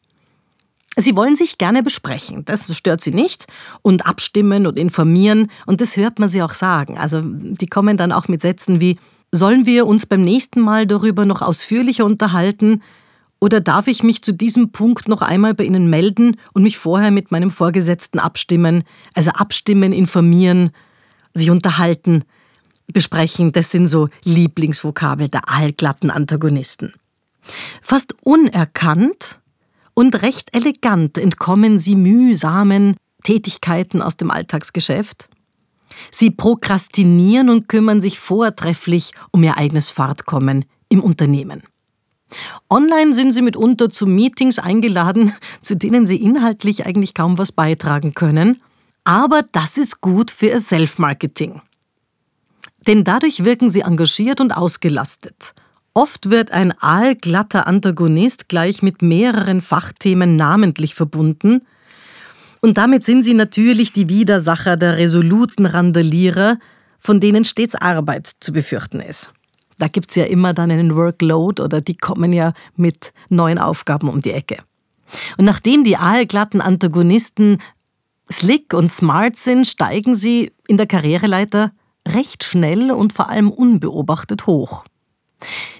Sie wollen sich gerne besprechen, das stört sie nicht, und abstimmen und informieren, und das hört man sie auch sagen. Also die kommen dann auch mit Sätzen wie, Sollen wir uns beim nächsten Mal darüber noch ausführlicher unterhalten oder darf ich mich zu diesem Punkt noch einmal bei Ihnen melden und mich vorher mit meinem Vorgesetzten abstimmen? Also abstimmen, informieren, sich unterhalten, besprechen, das sind so Lieblingsvokabel der allglatten Antagonisten. Fast unerkannt und recht elegant entkommen sie mühsamen Tätigkeiten aus dem Alltagsgeschäft Sie prokrastinieren und kümmern sich vortrefflich um ihr eigenes Fortkommen im Unternehmen. Online sind sie mitunter zu Meetings eingeladen, (laughs) zu denen sie inhaltlich eigentlich kaum was beitragen können, aber das ist gut für ihr Self-Marketing. Denn dadurch wirken sie engagiert und ausgelastet. Oft wird ein aalglatter Antagonist gleich mit mehreren Fachthemen namentlich verbunden, und damit sind sie natürlich die Widersacher der resoluten Randalierer, von denen stets Arbeit zu befürchten ist. Da gibt es ja immer dann einen Workload oder die kommen ja mit neuen Aufgaben um die Ecke. Und nachdem die aalglatten Antagonisten slick und smart sind, steigen sie in der Karriereleiter recht schnell und vor allem unbeobachtet hoch.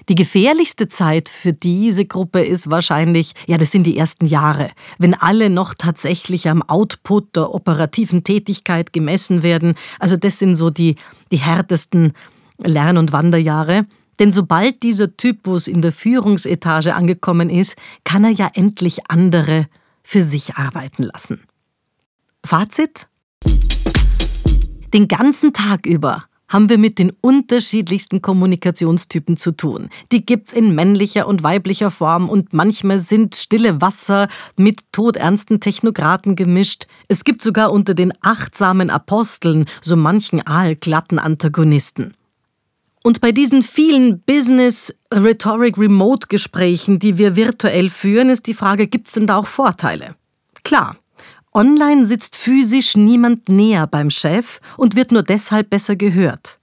Die gefährlichste Zeit für diese Gruppe ist wahrscheinlich, ja, das sind die ersten Jahre, wenn alle noch tatsächlich am Output der operativen Tätigkeit gemessen werden. Also das sind so die, die härtesten Lern- und Wanderjahre. Denn sobald dieser Typus in der Führungsetage angekommen ist, kann er ja endlich andere für sich arbeiten lassen. Fazit? Den ganzen Tag über haben wir mit den unterschiedlichsten Kommunikationstypen zu tun. Die gibt's in männlicher und weiblicher Form und manchmal sind stille Wasser mit todernsten Technokraten gemischt. Es gibt sogar unter den achtsamen Aposteln so manchen aalglatten Antagonisten. Und bei diesen vielen Business Rhetoric Remote Gesprächen, die wir virtuell führen, ist die Frage, gibt's denn da auch Vorteile? Klar, Online sitzt physisch niemand näher beim Chef und wird nur deshalb besser gehört.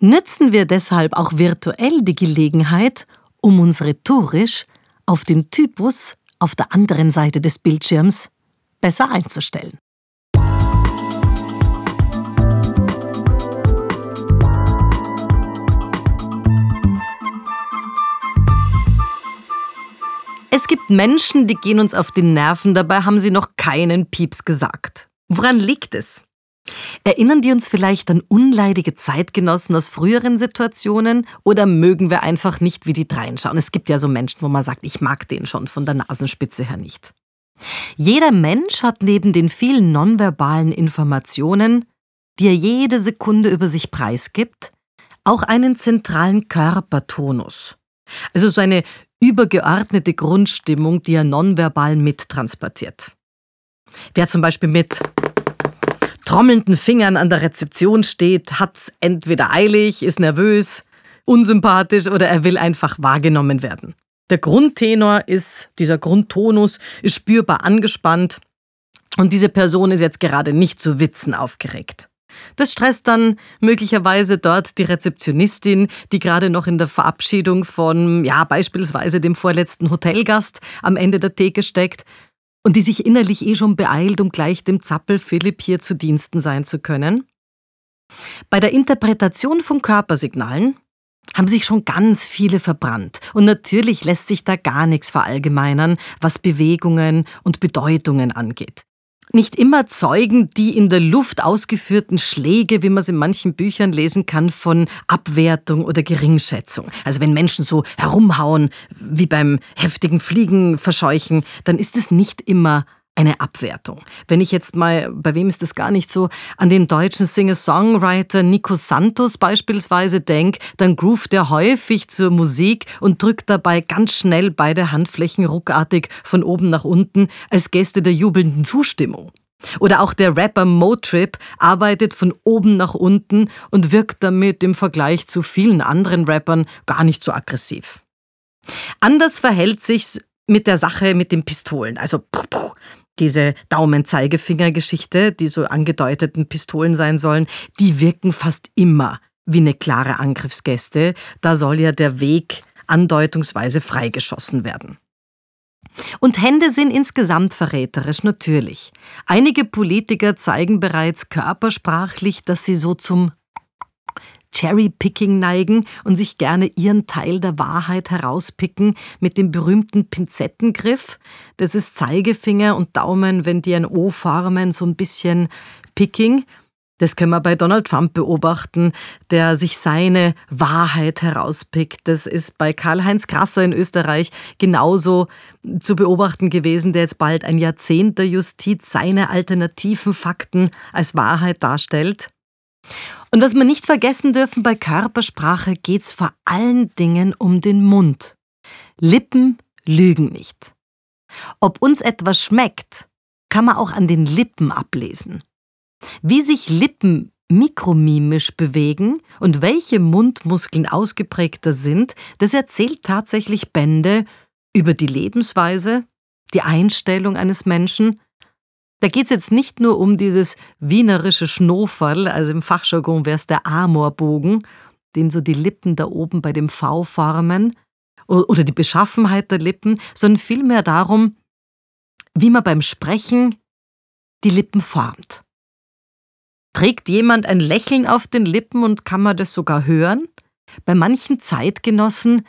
Nützen wir deshalb auch virtuell die Gelegenheit, um uns rhetorisch auf den Typus auf der anderen Seite des Bildschirms besser einzustellen. Es gibt Menschen, die gehen uns auf die Nerven, dabei haben sie noch keinen Pieps gesagt. Woran liegt es? Erinnern die uns vielleicht an unleidige Zeitgenossen aus früheren Situationen oder mögen wir einfach nicht wie die dreinschauen? Es gibt ja so Menschen, wo man sagt, ich mag den schon von der Nasenspitze her nicht. Jeder Mensch hat neben den vielen nonverbalen Informationen, die er jede Sekunde über sich preisgibt, auch einen zentralen Körpertonus. Also so eine übergeordnete Grundstimmung, die er nonverbal mittransportiert. Wer zum Beispiel mit trommelnden Fingern an der Rezeption steht, hat's entweder eilig, ist nervös, unsympathisch oder er will einfach wahrgenommen werden. Der Grundtenor ist, dieser Grundtonus ist spürbar angespannt und diese Person ist jetzt gerade nicht zu Witzen aufgeregt. Das stresst dann möglicherweise dort die Rezeptionistin, die gerade noch in der Verabschiedung von, ja, beispielsweise dem vorletzten Hotelgast am Ende der Theke steckt und die sich innerlich eh schon beeilt, um gleich dem Zappel Philipp hier zu Diensten sein zu können. Bei der Interpretation von Körpersignalen haben sich schon ganz viele verbrannt. Und natürlich lässt sich da gar nichts verallgemeinern, was Bewegungen und Bedeutungen angeht. Nicht immer zeugen die in der Luft ausgeführten Schläge, wie man es in manchen Büchern lesen kann, von Abwertung oder Geringschätzung. Also wenn Menschen so herumhauen, wie beim heftigen Fliegen verscheuchen, dann ist es nicht immer eine Abwertung. Wenn ich jetzt mal, bei wem ist das gar nicht so, an den deutschen Singer-Songwriter Nico Santos beispielsweise denke, dann groovt er häufig zur Musik und drückt dabei ganz schnell beide Handflächen ruckartig von oben nach unten als Gäste der jubelnden Zustimmung. Oder auch der Rapper Motrip arbeitet von oben nach unten und wirkt damit im Vergleich zu vielen anderen Rappern gar nicht so aggressiv. Anders verhält sich's mit der Sache mit den Pistolen. Also diese Daumen-Zeigefinger-Geschichte, die so angedeuteten Pistolen sein sollen, die wirken fast immer wie eine klare Angriffsgäste. Da soll ja der Weg andeutungsweise freigeschossen werden. Und Hände sind insgesamt verräterisch, natürlich. Einige Politiker zeigen bereits körpersprachlich, dass sie so zum Cherry-Picking neigen und sich gerne ihren Teil der Wahrheit herauspicken mit dem berühmten Pinzettengriff. Das ist Zeigefinger und Daumen, wenn die ein O formen, so ein bisschen Picking. Das können wir bei Donald Trump beobachten, der sich seine Wahrheit herauspickt. Das ist bei Karl-Heinz Krasser in Österreich genauso zu beobachten gewesen, der jetzt bald ein Jahrzehnt der Justiz seine alternativen Fakten als Wahrheit darstellt. Und was wir nicht vergessen dürfen, bei Körpersprache geht's vor allen Dingen um den Mund. Lippen lügen nicht. Ob uns etwas schmeckt, kann man auch an den Lippen ablesen. Wie sich Lippen mikromimisch bewegen und welche Mundmuskeln ausgeprägter sind, das erzählt tatsächlich Bände über die Lebensweise, die Einstellung eines Menschen da geht es jetzt nicht nur um dieses wienerische Schnurferl, also im Fachjargon wäre es der Amorbogen, den so die Lippen da oben bei dem V formen, oder die Beschaffenheit der Lippen, sondern vielmehr darum, wie man beim Sprechen die Lippen formt. Trägt jemand ein Lächeln auf den Lippen und kann man das sogar hören? Bei manchen Zeitgenossen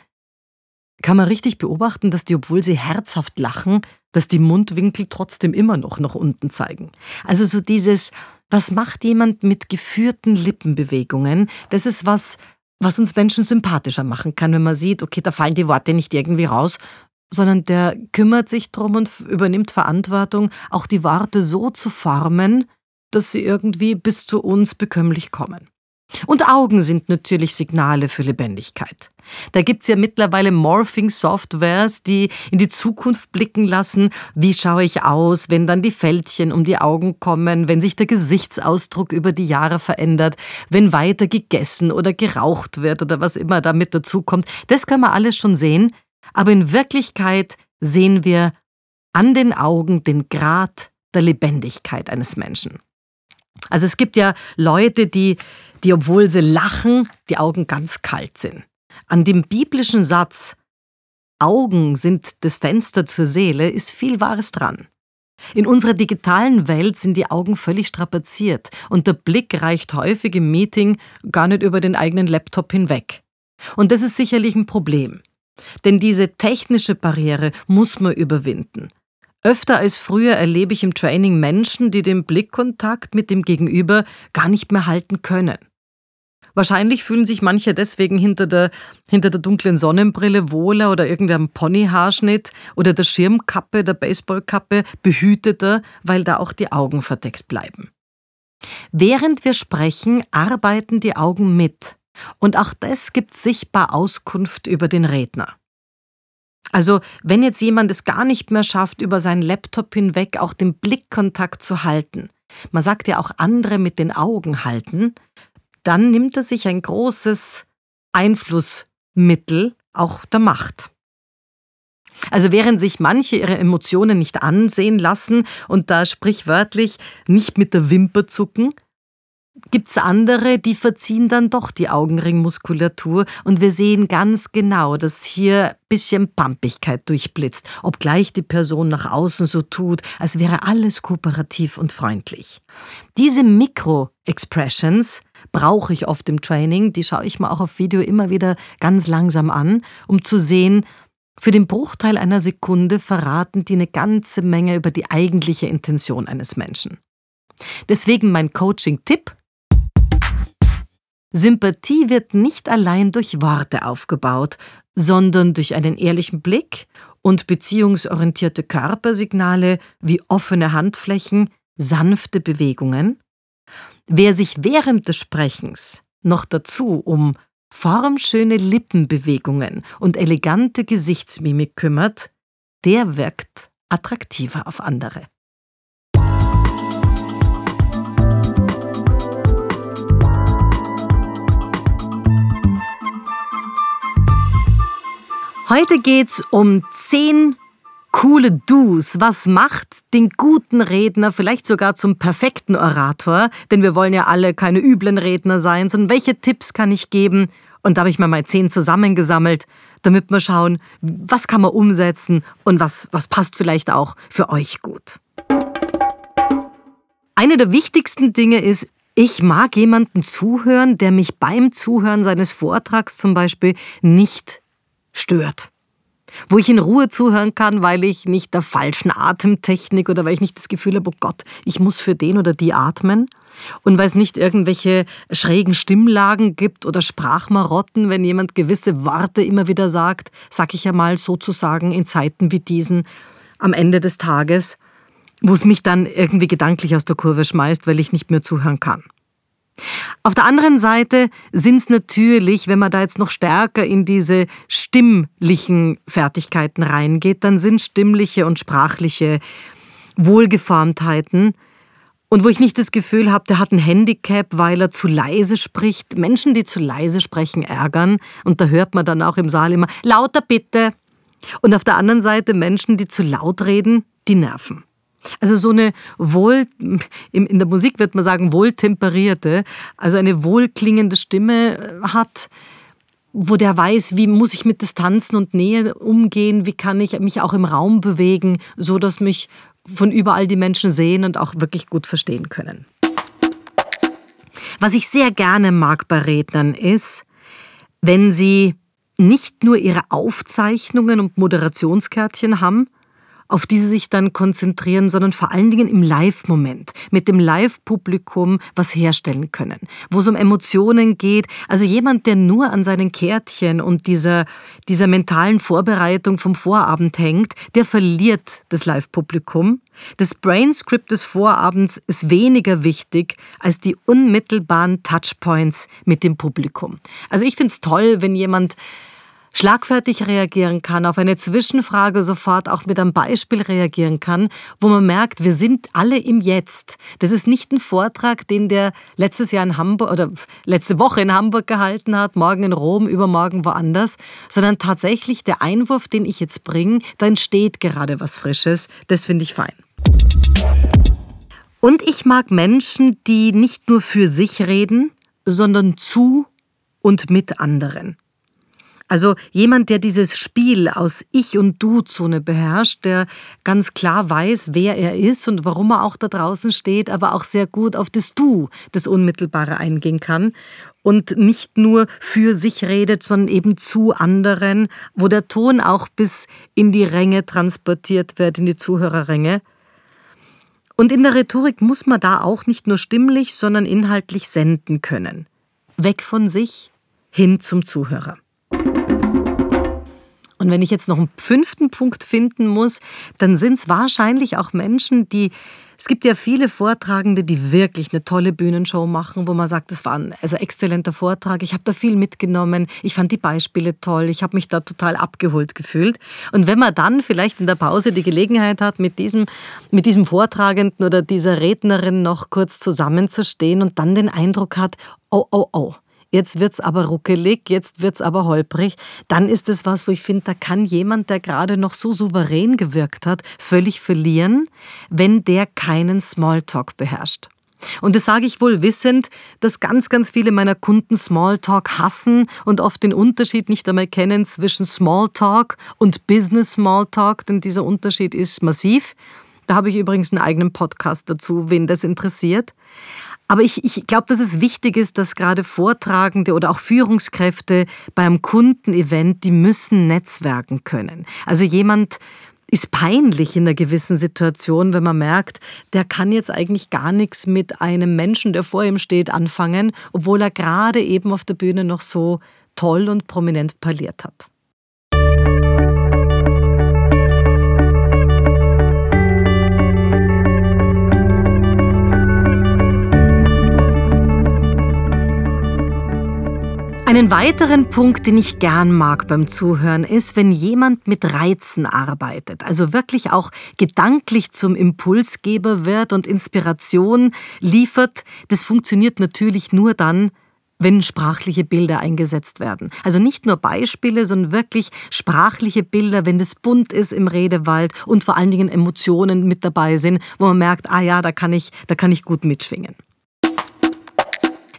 kann man richtig beobachten, dass die, obwohl sie herzhaft lachen, dass die Mundwinkel trotzdem immer noch nach unten zeigen. Also so dieses, was macht jemand mit geführten Lippenbewegungen? Das ist was, was uns Menschen sympathischer machen kann, wenn man sieht, okay, da fallen die Worte nicht irgendwie raus, sondern der kümmert sich drum und übernimmt Verantwortung, auch die Worte so zu formen, dass sie irgendwie bis zu uns bekömmlich kommen. Und Augen sind natürlich Signale für Lebendigkeit. Da gibt's ja mittlerweile Morphing-Softwares, die in die Zukunft blicken lassen. Wie schaue ich aus, wenn dann die Fältchen um die Augen kommen, wenn sich der Gesichtsausdruck über die Jahre verändert, wenn weiter gegessen oder geraucht wird oder was immer damit dazukommt. Das können wir alles schon sehen. Aber in Wirklichkeit sehen wir an den Augen den Grad der Lebendigkeit eines Menschen. Also es gibt ja Leute, die die, obwohl sie lachen, die Augen ganz kalt sind. An dem biblischen Satz Augen sind das Fenster zur Seele ist viel Wahres dran. In unserer digitalen Welt sind die Augen völlig strapaziert und der Blick reicht häufig im Meeting gar nicht über den eigenen Laptop hinweg. Und das ist sicherlich ein Problem. Denn diese technische Barriere muss man überwinden. Öfter als früher erlebe ich im Training Menschen, die den Blickkontakt mit dem Gegenüber gar nicht mehr halten können. Wahrscheinlich fühlen sich manche deswegen hinter der, hinter der dunklen Sonnenbrille wohler oder irgendeinem Ponyhaarschnitt oder der Schirmkappe, der Baseballkappe behüteter, weil da auch die Augen verdeckt bleiben. Während wir sprechen, arbeiten die Augen mit. Und auch das gibt sichtbar Auskunft über den Redner. Also, wenn jetzt jemand es gar nicht mehr schafft, über seinen Laptop hinweg auch den Blickkontakt zu halten, man sagt ja auch andere mit den Augen halten, dann nimmt er sich ein großes Einflussmittel auch der Macht. Also während sich manche ihre Emotionen nicht ansehen lassen und da sprichwörtlich nicht mit der Wimper zucken, gibt's andere, die verziehen dann doch die Augenringmuskulatur und wir sehen ganz genau, dass hier ein bisschen Pampigkeit durchblitzt, obgleich die Person nach außen so tut, als wäre alles kooperativ und freundlich. Diese Mikro-Expressions brauche ich oft im Training, die schaue ich mir auch auf Video immer wieder ganz langsam an, um zu sehen, für den Bruchteil einer Sekunde verraten die eine ganze Menge über die eigentliche Intention eines Menschen. Deswegen mein Coaching-Tipp. Sympathie wird nicht allein durch Worte aufgebaut, sondern durch einen ehrlichen Blick und beziehungsorientierte Körpersignale wie offene Handflächen, sanfte Bewegungen. Wer sich während des Sprechens noch dazu um formschöne Lippenbewegungen und elegante Gesichtsmimik kümmert, der wirkt attraktiver auf andere. Heute geht's um zehn coole Do's. Was macht den guten Redner vielleicht sogar zum perfekten Orator? Denn wir wollen ja alle keine üblen Redner sein, sondern welche Tipps kann ich geben? Und da habe ich mir mal zehn zusammengesammelt, damit wir schauen, was kann man umsetzen und was, was passt vielleicht auch für euch gut. Eine der wichtigsten Dinge ist, ich mag jemanden zuhören, der mich beim Zuhören seines Vortrags zum Beispiel nicht stört. Wo ich in Ruhe zuhören kann, weil ich nicht der falschen Atemtechnik oder weil ich nicht das Gefühl habe, oh Gott, ich muss für den oder die atmen. Und weil es nicht irgendwelche schrägen Stimmlagen gibt oder Sprachmarotten, wenn jemand gewisse Worte immer wieder sagt, sag ich ja mal sozusagen in Zeiten wie diesen am Ende des Tages, wo es mich dann irgendwie gedanklich aus der Kurve schmeißt, weil ich nicht mehr zuhören kann. Auf der anderen Seite sind es natürlich, wenn man da jetzt noch stärker in diese stimmlichen Fertigkeiten reingeht, dann sind stimmliche und sprachliche Wohlgeformtheiten. Und wo ich nicht das Gefühl habe, der hat ein Handicap, weil er zu leise spricht. Menschen, die zu leise sprechen, ärgern. Und da hört man dann auch im Saal immer, lauter bitte. Und auf der anderen Seite Menschen, die zu laut reden, die nerven. Also so eine wohl, in der Musik wird man sagen, wohltemperierte, also eine wohlklingende Stimme äh, hat, wo der weiß, wie muss ich mit Distanzen und Nähe umgehen, wie kann ich mich auch im Raum bewegen, so dass mich von überall die Menschen sehen und auch wirklich gut verstehen können. Was ich sehr gerne mag bei Rednern ist, wenn sie nicht nur ihre Aufzeichnungen und Moderationskärtchen haben, auf die sie sich dann konzentrieren, sondern vor allen Dingen im Live-Moment, mit dem Live-Publikum was herstellen können, wo es um Emotionen geht. Also jemand, der nur an seinen Kärtchen und dieser, dieser mentalen Vorbereitung vom Vorabend hängt, der verliert das Live-Publikum. Das Brainscript des Vorabends ist weniger wichtig als die unmittelbaren Touchpoints mit dem Publikum. Also ich finde es toll, wenn jemand schlagfertig reagieren kann, auf eine Zwischenfrage sofort auch mit einem Beispiel reagieren kann, wo man merkt, wir sind alle im Jetzt. Das ist nicht ein Vortrag, den der letztes Jahr in Hamburg oder letzte Woche in Hamburg gehalten hat, morgen in Rom, übermorgen woanders, sondern tatsächlich der Einwurf, den ich jetzt bringe, da entsteht gerade was Frisches. Das finde ich fein. Und ich mag Menschen, die nicht nur für sich reden, sondern zu und mit anderen. Also jemand, der dieses Spiel aus Ich- und Du-Zone beherrscht, der ganz klar weiß, wer er ist und warum er auch da draußen steht, aber auch sehr gut auf das Du, das Unmittelbare eingehen kann und nicht nur für sich redet, sondern eben zu anderen, wo der Ton auch bis in die Ränge transportiert wird, in die Zuhörerränge. Und in der Rhetorik muss man da auch nicht nur stimmlich, sondern inhaltlich senden können. Weg von sich hin zum Zuhörer. Und wenn ich jetzt noch einen fünften Punkt finden muss, dann sind es wahrscheinlich auch Menschen, die es gibt ja viele Vortragende, die wirklich eine tolle Bühnenshow machen, wo man sagt, das war ein also exzellenter Vortrag. Ich habe da viel mitgenommen. Ich fand die Beispiele toll. Ich habe mich da total abgeholt gefühlt. Und wenn man dann vielleicht in der Pause die Gelegenheit hat, mit diesem, mit diesem Vortragenden oder dieser Rednerin noch kurz zusammenzustehen und dann den Eindruck hat, oh, oh, oh, jetzt wird's aber ruckelig, jetzt wird's aber holprig, dann ist es was, wo ich finde, da kann jemand, der gerade noch so souverän gewirkt hat, völlig verlieren, wenn der keinen Smalltalk beherrscht. Und das sage ich wohl wissend, dass ganz, ganz viele meiner Kunden Smalltalk hassen und oft den Unterschied nicht einmal kennen zwischen Smalltalk und Business Smalltalk, denn dieser Unterschied ist massiv. Da habe ich übrigens einen eigenen Podcast dazu, wen das interessiert. Aber ich, ich glaube, dass es wichtig ist, dass gerade Vortragende oder auch Führungskräfte beim Kundenevent, die müssen netzwerken können. Also jemand ist peinlich in einer gewissen Situation, wenn man merkt, der kann jetzt eigentlich gar nichts mit einem Menschen, der vor ihm steht, anfangen, obwohl er gerade eben auf der Bühne noch so toll und prominent parliert hat. Einen weiteren Punkt, den ich gern mag beim Zuhören, ist, wenn jemand mit Reizen arbeitet, also wirklich auch gedanklich zum Impulsgeber wird und Inspiration liefert. Das funktioniert natürlich nur dann, wenn sprachliche Bilder eingesetzt werden. Also nicht nur Beispiele, sondern wirklich sprachliche Bilder, wenn das bunt ist im Redewald und vor allen Dingen Emotionen mit dabei sind, wo man merkt, ah ja, da kann ich, da kann ich gut mitschwingen.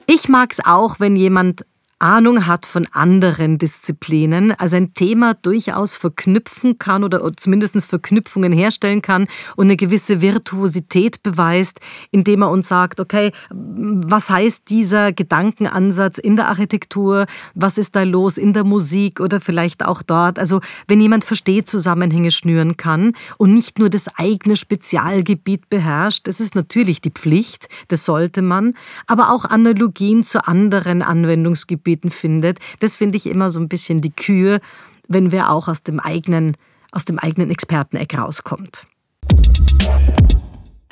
Ich mag es auch, wenn jemand Ahnung hat von anderen Disziplinen, also ein Thema durchaus verknüpfen kann oder zumindest Verknüpfungen herstellen kann und eine gewisse Virtuosität beweist, indem er uns sagt, okay, was heißt dieser Gedankenansatz in der Architektur, was ist da los in der Musik oder vielleicht auch dort. Also wenn jemand versteht, Zusammenhänge schnüren kann und nicht nur das eigene Spezialgebiet beherrscht, das ist natürlich die Pflicht, das sollte man, aber auch Analogien zu anderen Anwendungsgebieten Gebieten findet. Das finde ich immer so ein bisschen die Kür, wenn wer auch aus dem eigenen, aus dem eigenen Experteneck rauskommt.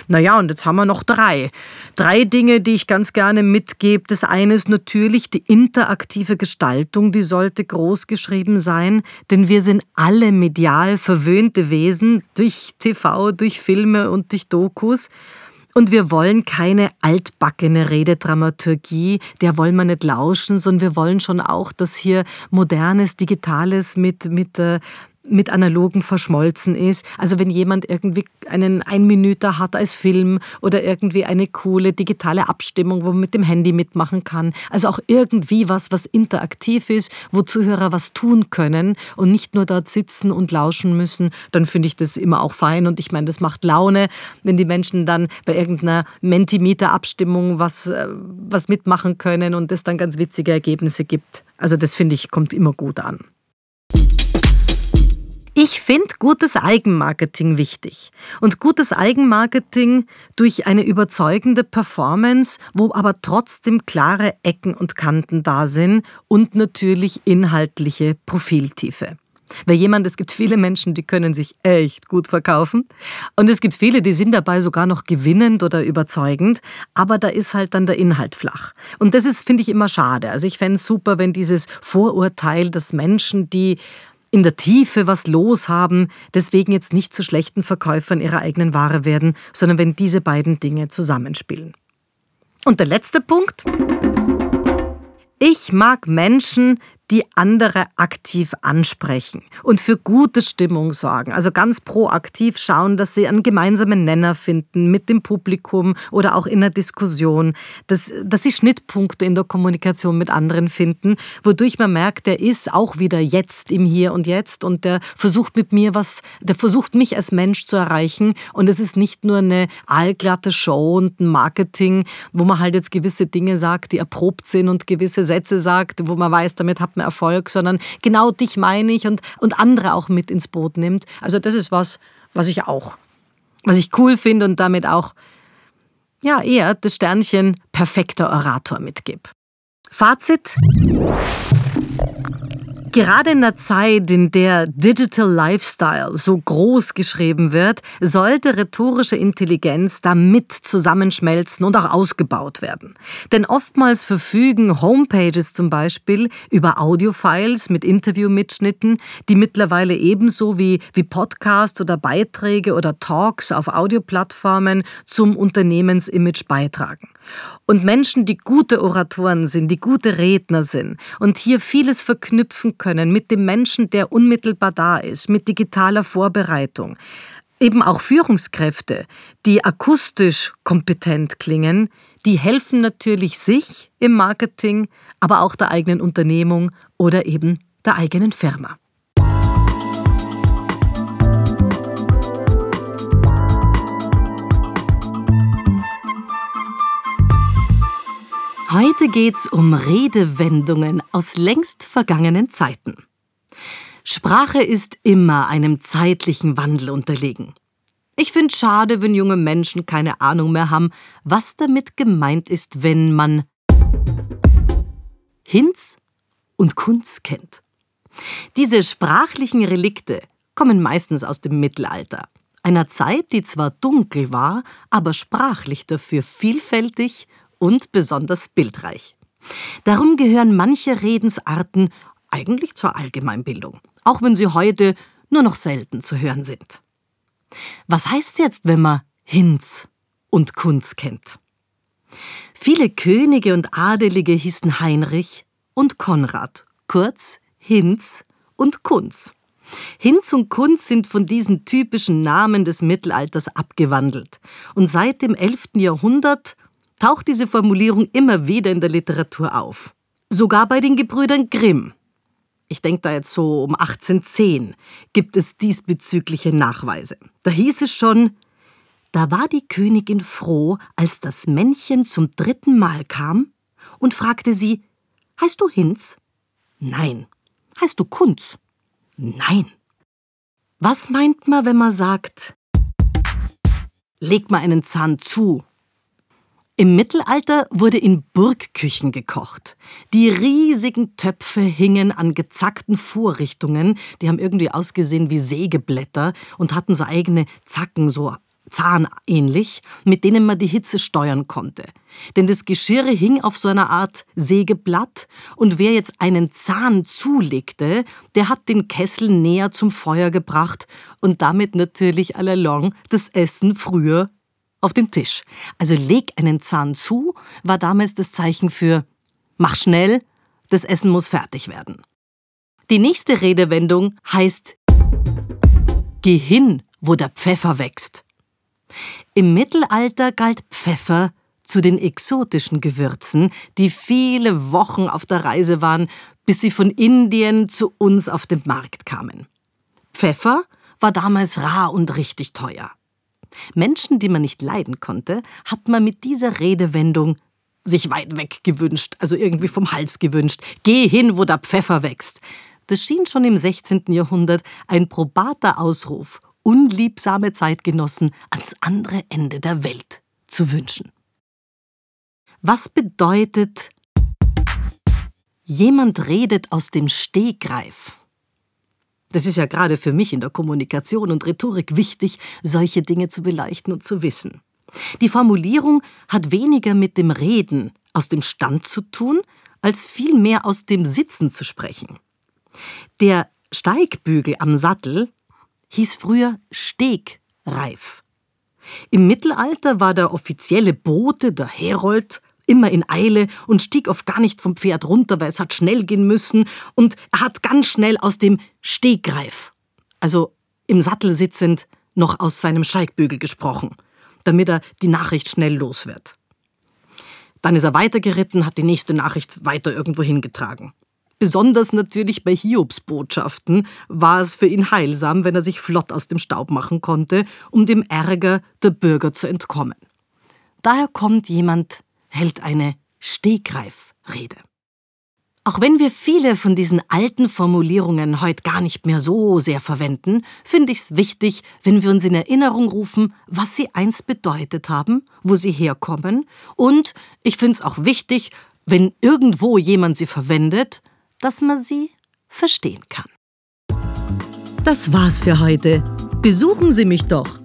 Naja, und jetzt haben wir noch drei. Drei Dinge, die ich ganz gerne mitgebe. Das eine ist natürlich die interaktive Gestaltung, die sollte groß geschrieben sein, denn wir sind alle medial verwöhnte Wesen durch TV, durch Filme und durch Dokus. Und wir wollen keine altbackene Rededramaturgie, der wollen wir nicht lauschen, sondern wir wollen schon auch, dass hier modernes, digitales mit, mit mit analogen verschmolzen ist. Also wenn jemand irgendwie einen Einminüter hat als Film oder irgendwie eine coole digitale Abstimmung, wo man mit dem Handy mitmachen kann. Also auch irgendwie was, was interaktiv ist, wo Zuhörer was tun können und nicht nur dort sitzen und lauschen müssen, dann finde ich das immer auch fein. Und ich meine, das macht Laune, wenn die Menschen dann bei irgendeiner Mentimeter-Abstimmung was, äh, was mitmachen können und es dann ganz witzige Ergebnisse gibt. Also das finde ich, kommt immer gut an. Ich finde gutes Eigenmarketing wichtig. Und gutes Eigenmarketing durch eine überzeugende Performance, wo aber trotzdem klare Ecken und Kanten da sind und natürlich inhaltliche Profiltiefe. Weil jemand, es gibt viele Menschen, die können sich echt gut verkaufen. Und es gibt viele, die sind dabei sogar noch gewinnend oder überzeugend. Aber da ist halt dann der Inhalt flach. Und das ist, finde ich, immer schade. Also ich fände es super, wenn dieses Vorurteil, dass Menschen, die in der Tiefe was los haben, deswegen jetzt nicht zu schlechten Verkäufern ihrer eigenen Ware werden, sondern wenn diese beiden Dinge zusammenspielen. Und der letzte Punkt. Ich mag Menschen, die andere aktiv ansprechen und für gute Stimmung sorgen. Also ganz proaktiv schauen, dass sie einen gemeinsamen Nenner finden mit dem Publikum oder auch in der Diskussion, dass, dass sie Schnittpunkte in der Kommunikation mit anderen finden, wodurch man merkt, der ist auch wieder jetzt im Hier und Jetzt und der versucht mit mir was, der versucht mich als Mensch zu erreichen und es ist nicht nur eine allglatte Show und ein Marketing, wo man halt jetzt gewisse Dinge sagt, die erprobt sind und gewisse Sätze sagt, wo man weiß, damit hat Erfolg, sondern genau dich meine ich und, und andere auch mit ins Boot nimmt. Also das ist was, was ich auch, was ich cool finde und damit auch ja, eher das Sternchen perfekter Orator mitgib. Fazit. Gerade in der Zeit, in der Digital Lifestyle so groß geschrieben wird, sollte rhetorische Intelligenz damit zusammenschmelzen und auch ausgebaut werden. Denn oftmals verfügen Homepages zum Beispiel über Audiofiles mit Interviewmitschnitten, die mittlerweile ebenso wie, wie Podcasts oder Beiträge oder Talks auf Audioplattformen zum Unternehmensimage beitragen. Und Menschen, die gute Oratoren sind, die gute Redner sind und hier vieles verknüpfen können mit dem Menschen, der unmittelbar da ist, mit digitaler Vorbereitung, eben auch Führungskräfte, die akustisch kompetent klingen, die helfen natürlich sich im Marketing, aber auch der eigenen Unternehmung oder eben der eigenen Firma. Heute geht's um Redewendungen aus längst vergangenen Zeiten. Sprache ist immer einem zeitlichen Wandel unterlegen. Ich finde schade, wenn junge Menschen keine Ahnung mehr haben, was damit gemeint ist, wenn man Hinz und Kunz kennt. Diese sprachlichen Relikte kommen meistens aus dem Mittelalter, einer Zeit, die zwar dunkel war, aber sprachlich dafür vielfältig und besonders bildreich. Darum gehören manche Redensarten eigentlich zur Allgemeinbildung, auch wenn sie heute nur noch selten zu hören sind. Was heißt jetzt, wenn man Hinz und Kunz kennt? Viele Könige und Adelige hießen Heinrich und Konrad, kurz Hinz und Kunz. Hinz und Kunz sind von diesen typischen Namen des Mittelalters abgewandelt und seit dem 11. Jahrhundert taucht diese Formulierung immer wieder in der Literatur auf. Sogar bei den Gebrüdern Grimm. Ich denke da jetzt so um 1810 gibt es diesbezügliche Nachweise. Da hieß es schon, da war die Königin froh, als das Männchen zum dritten Mal kam und fragte sie, heißt du Hinz? Nein. Heißt du Kunz? Nein. Was meint man, wenn man sagt, leg mal einen Zahn zu im Mittelalter wurde in Burgküchen gekocht. Die riesigen Töpfe hingen an gezackten Vorrichtungen, die haben irgendwie ausgesehen wie Sägeblätter und hatten so eigene Zacken, so zahnähnlich, mit denen man die Hitze steuern konnte. Denn das Geschirr hing auf so einer Art Sägeblatt und wer jetzt einen Zahn zulegte, der hat den Kessel näher zum Feuer gebracht und damit natürlich allalong das Essen früher auf den Tisch. Also leg einen Zahn zu, war damals das Zeichen für mach schnell, das Essen muss fertig werden. Die nächste Redewendung heißt Geh hin, wo der Pfeffer wächst. Im Mittelalter galt Pfeffer zu den exotischen Gewürzen, die viele Wochen auf der Reise waren, bis sie von Indien zu uns auf den Markt kamen. Pfeffer war damals rar und richtig teuer. Menschen, die man nicht leiden konnte, hat man mit dieser Redewendung sich weit weg gewünscht, also irgendwie vom Hals gewünscht. Geh hin, wo der Pfeffer wächst. Das schien schon im 16. Jahrhundert ein probater Ausruf, unliebsame Zeitgenossen ans andere Ende der Welt zu wünschen. Was bedeutet, jemand redet aus dem Stegreif? Das ist ja gerade für mich in der Kommunikation und Rhetorik wichtig, solche Dinge zu beleuchten und zu wissen. Die Formulierung hat weniger mit dem Reden aus dem Stand zu tun, als vielmehr aus dem Sitzen zu sprechen. Der Steigbügel am Sattel hieß früher Stegreif. Im Mittelalter war der offizielle Bote, der Herold, immer in Eile und stieg oft gar nicht vom Pferd runter, weil es hat schnell gehen müssen und er hat ganz schnell aus dem Stegreif, also im Sattel sitzend, noch aus seinem Steigbügel gesprochen, damit er die Nachricht schnell los wird. Dann ist er weitergeritten, hat die nächste Nachricht weiter irgendwo hingetragen. Besonders natürlich bei Hiobsbotschaften war es für ihn heilsam, wenn er sich flott aus dem Staub machen konnte, um dem Ärger der Bürger zu entkommen. Daher kommt jemand, hält eine Stegreifrede. Auch wenn wir viele von diesen alten Formulierungen heute gar nicht mehr so sehr verwenden, finde ich es wichtig, wenn wir uns in Erinnerung rufen, was sie einst bedeutet haben, wo sie herkommen und ich finde es auch wichtig, wenn irgendwo jemand sie verwendet, dass man sie verstehen kann. Das war's für heute. Besuchen Sie mich doch